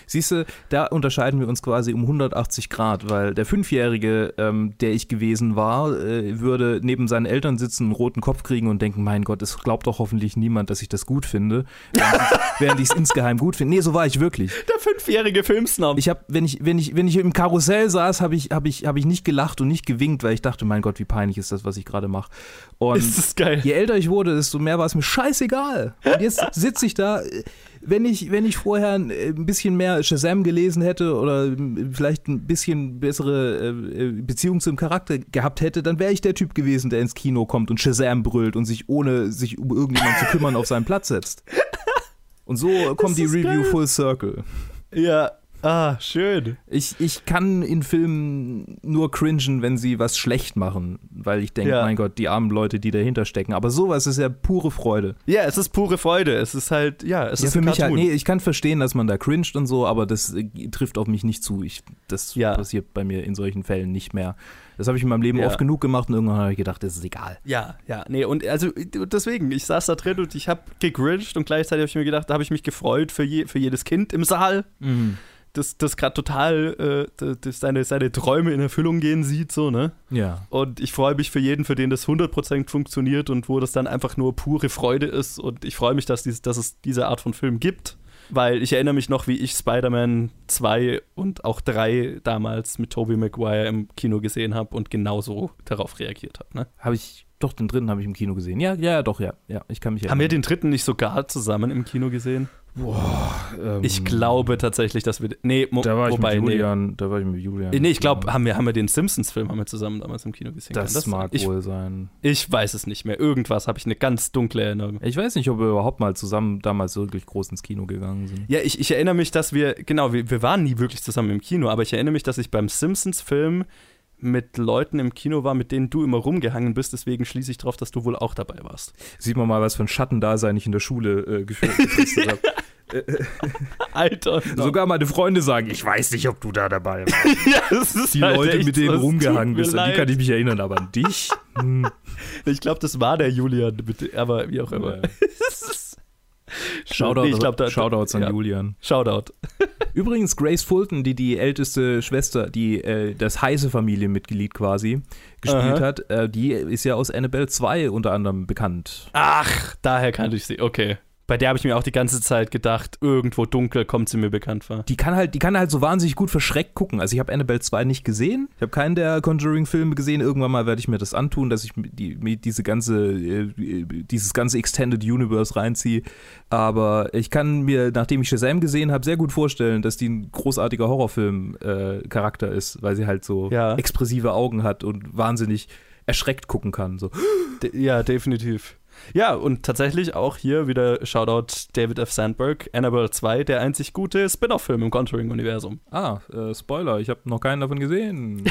Siehst du, da unterscheiden wir uns quasi um 180 Grad, weil der Fünfjährige, ähm, der ich gewesen war, äh, würde neben seinen Eltern sitzen, einen roten Kopf kriegen und denken, mein Gott, es glaubt doch hoffentlich niemand, dass ich das gut finde, [laughs] während ich- es insgeheim gut finde. Nee, so war ich wirklich. der fünfjährige Filmsnob. Ich habe, wenn ich, wenn ich, wenn ich im Karussell saß, habe ich, habe ich, habe ich nicht gelacht und nicht gewinkt, weil ich dachte, mein Gott, wie peinlich ist das, was ich gerade mache. Und ist das geil. je älter ich wurde, desto mehr war es mir scheißegal. Und jetzt sitze ich da, äh, wenn ich, wenn ich vorher ein äh, ein bisschen mehr Shazam gelesen hätte oder äh, vielleicht ein bisschen bessere äh, Beziehung zum Charakter gehabt hätte, dann wäre ich der Typ gewesen, der ins Kino kommt und Shazam brüllt und sich ohne sich um irgendjemanden zu kümmern auf seinen Platz setzt. Und so kommt die Review geil. full circle. Ja, ah, schön. Ich, ich kann in Filmen nur cringen, wenn sie was schlecht machen, weil ich denke, Ja. mein Gott, die armen Leute, die dahinter stecken. Aber sowas ist ja pure Freude. Ja, es ist pure Freude. Es ist halt, ja, es ja, ist für mich halt, nee, ich kann verstehen, dass man da cringet und so, aber das äh, trifft auf mich nicht zu. Ich, das Ja. passiert bei mir in solchen Fällen nicht mehr. Das habe ich in meinem Leben Ja. oft genug gemacht und irgendwann habe ich gedacht, das ist egal. Ja, ja, nee, und also deswegen, ich saß da drin und ich habe gegrincht und gleichzeitig habe ich mir gedacht, da habe ich mich gefreut für, je, für jedes Kind im Saal, das, das gerade total äh, das seine, seine Träume in Erfüllung gehen sieht, so, ne? Ja. Und ich freue mich für jeden, für den das 100% funktioniert und wo das dann einfach nur pure Freude ist. Und ich freue mich, dass, dies, dass es diese Art von Film gibt. Weil ich erinnere mich noch, wie ich Spider-Man 2 und auch 3 damals mit Tobey Maguire im Kino gesehen habe und genauso darauf reagiert habe. Ne? Habe ich, doch, den dritten habe ich im Kino gesehen. Ja, ja, doch, ja. Ja, ich kann mich Haben wir erinnern. den dritten nicht sogar zusammen im Kino gesehen? Ähm, Ich glaube tatsächlich, dass wir. Nee, Da war ich wobei, mit Julian, da war ich mit Julian. Nee, nee ich glaube, haben wir, haben wir den Simpsons-Film haben wir zusammen damals im Kino gesehen. das, Kann mag ich, wohl sein. ich weiß es nicht mehr. Irgendwas habe ich eine ganz dunkle Erinnerung. Ich weiß nicht, ob wir überhaupt mal zusammen damals wirklich groß ins Kino gegangen sind. Ja, ich, ich erinnere mich, dass wir, genau, wir, wir waren nie wirklich zusammen im Kino, aber ich erinnere mich, dass ich beim Simpsons-Film mit Leuten im Kino war, mit denen du immer rumgehangen bist, deswegen schließe ich darauf, dass du wohl auch dabei warst. Sieht man mal, was für ein Schattendasein ich in der Schule äh, geführt habe. [laughs] Alter, Sogar meine Freunde sagen, ich weiß nicht, ob du da dabei warst. [laughs] ja, das ist Die halt Leute, echt mit denen rumgehangen bist, an die kann ich mich erinnern, aber an dich? [laughs] Hm. Ich glaube, das war der Julian, aber wie auch immer. Ja. Shoutout, Nee, ich glaub, da- Shoutouts an ja. Julian. Shoutout. [laughs] Übrigens, Grace Fulton, die die älteste Schwester, die äh, das heiße Familienmitglied quasi gespielt Aha. hat, äh, die ist ja aus Annabelle 2 unter anderem bekannt. Ach, daher kannte ich sie. Okay. Bei der habe ich mir auch die ganze Zeit gedacht, irgendwo dunkel kommt sie mir bekannt vor. Die kann halt, die kann halt so wahnsinnig gut verschreckt gucken. Also ich habe Annabelle 2 nicht gesehen. Ich habe keinen der Conjuring-Filme gesehen. Irgendwann mal werde ich mir das antun, dass ich mir die, mir diese ganze, äh, dieses ganze Extended Universe reinziehe. Aber ich kann mir, nachdem ich Shazam gesehen habe, sehr gut vorstellen, dass die ein großartiger Horrorfilm-Charakter ist, weil sie halt so Ja. expressive Augen hat und wahnsinnig erschreckt gucken kann. So. De ja, definitiv. Ja, und tatsächlich auch hier wieder Shoutout David F. Sandberg, Annabelle 2, der einzig gute Spin-off-Film im Conjuring-Universum. Ah, äh, Spoiler, ich habe noch keinen davon gesehen.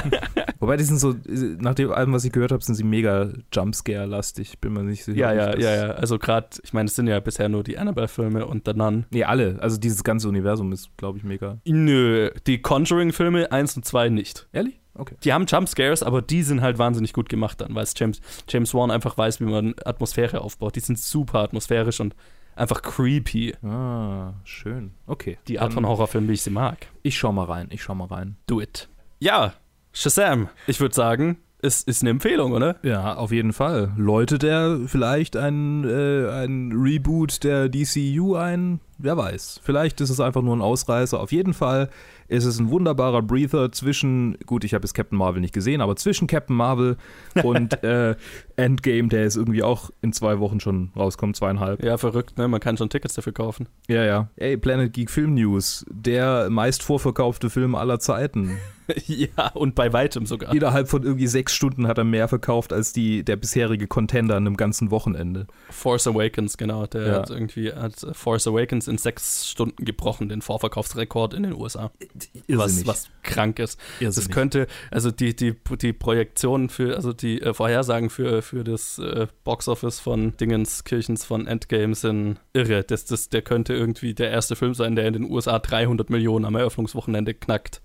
[laughs] Wobei die sind so, nach dem allem, was ich gehört habe, sind sie mega Jumpscare-lastig. Bin mir nicht sicher. Ja, ja, ja, ja. Also gerade, ich meine, es sind ja bisher nur die Annabelle-Filme und The Nun. Nee, alle. Also dieses ganze Universum ist, glaube ich, mega. Nö, die Conjuring-Filme 1 und 2 nicht. Ehrlich? Okay. Die haben Jumpscares, aber die sind halt wahnsinnig gut gemacht dann, weil es James, James Wan einfach weiß, wie man Atmosphäre aufbaut. Die sind super atmosphärisch und einfach creepy. Ah, schön. Okay. Die Art von Horrorfilm, wie ich sie mag. Ich schau mal rein, ich schau mal rein. Do it. Ja, Shazam. Ich würde sagen, es ist eine Empfehlung, oder? Ja, auf jeden Fall. Läutet er vielleicht ein, äh, ein Reboot der DCU ein? wer weiß. Vielleicht ist es einfach nur ein Ausreißer. Auf jeden Fall ist es ein wunderbarer Breather zwischen, gut, ich habe jetzt Captain Marvel nicht gesehen, aber zwischen Captain Marvel und [laughs] äh, Endgame, der ist irgendwie auch in zwei Wochen schon rauskommt, zweieinhalb. Ja, verrückt, ne? Man kann schon Tickets dafür kaufen. Ja, ja. Ey, Planet Geek Film News, der meist vorverkaufte Film aller Zeiten. [laughs] ja, und bei weitem sogar. Innerhalb von irgendwie sechs Stunden hat er mehr verkauft als die, der bisherige Contender an einem ganzen Wochenende. Force Awakens, genau. Der Ja. hat irgendwie hat Force Awakens in sechs Stunden gebrochen, den Vorverkaufsrekord in den USA. Was, Irrsinnig. was krank ist. Das Irrsinnig. könnte, also die, die, die Projektionen für, also die äh, Vorhersagen für, für das äh, Boxoffice von Dingens, Kirchens von Endgame sind irre. Das, das, der könnte irgendwie der erste Film sein, der in den USA 300 Millionen am Eröffnungswochenende knackt.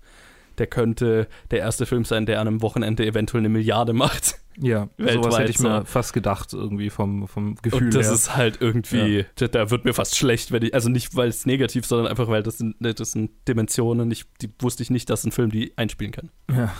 Der könnte der erste Film sein, der an einem Wochenende eventuell eine Milliarde macht. Ja, [laughs] sowas weltweit hätte ich mir so. fast gedacht, irgendwie vom, vom Gefühl Und das her. ist halt irgendwie, da, da wird mir fast schlecht, wenn ich, also nicht weil es negativ, sondern einfach weil das sind, ne, das sind Dimensionen, ich, die wusste ich nicht, dass ein Film die einspielen kann. ja.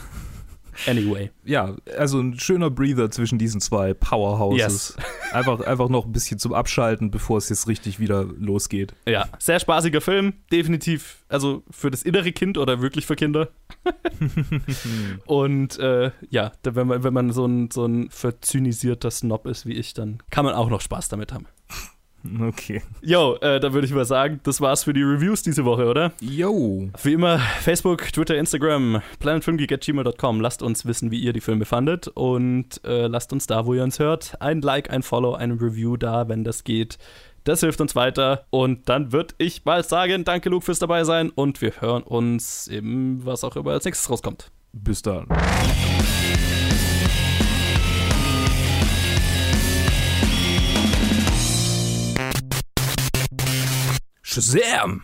Anyway. ja, also ein schöner Breather zwischen diesen zwei Powerhouses. [laughs] Einfach, einfach noch ein bisschen zum Abschalten, bevor es jetzt richtig wieder losgeht. Ja, sehr spaßiger Film, definitiv, also für das innere Kind oder wirklich für Kinder. [laughs] Und äh, ja, wenn man, wenn man so ein, so ein verzynisierter Snob ist wie ich, dann kann man auch noch Spaß damit haben. [laughs] Okay. Jo, äh, dann würde ich mal sagen, das war's für die Reviews diese Woche, oder? Yo. Wie immer, Facebook, Twitter, Instagram, planetfilmgeek.gmail.com. Lasst uns wissen, wie ihr die Filme fandet und äh, lasst uns da, wo ihr uns hört, ein Like, ein Follow, ein Review da, wenn das geht. Das hilft uns weiter und dann würde ich mal sagen, danke Luke fürs dabei sein und wir hören uns eben, was auch immer als nächstes rauskommt. Bis dann. Shazam!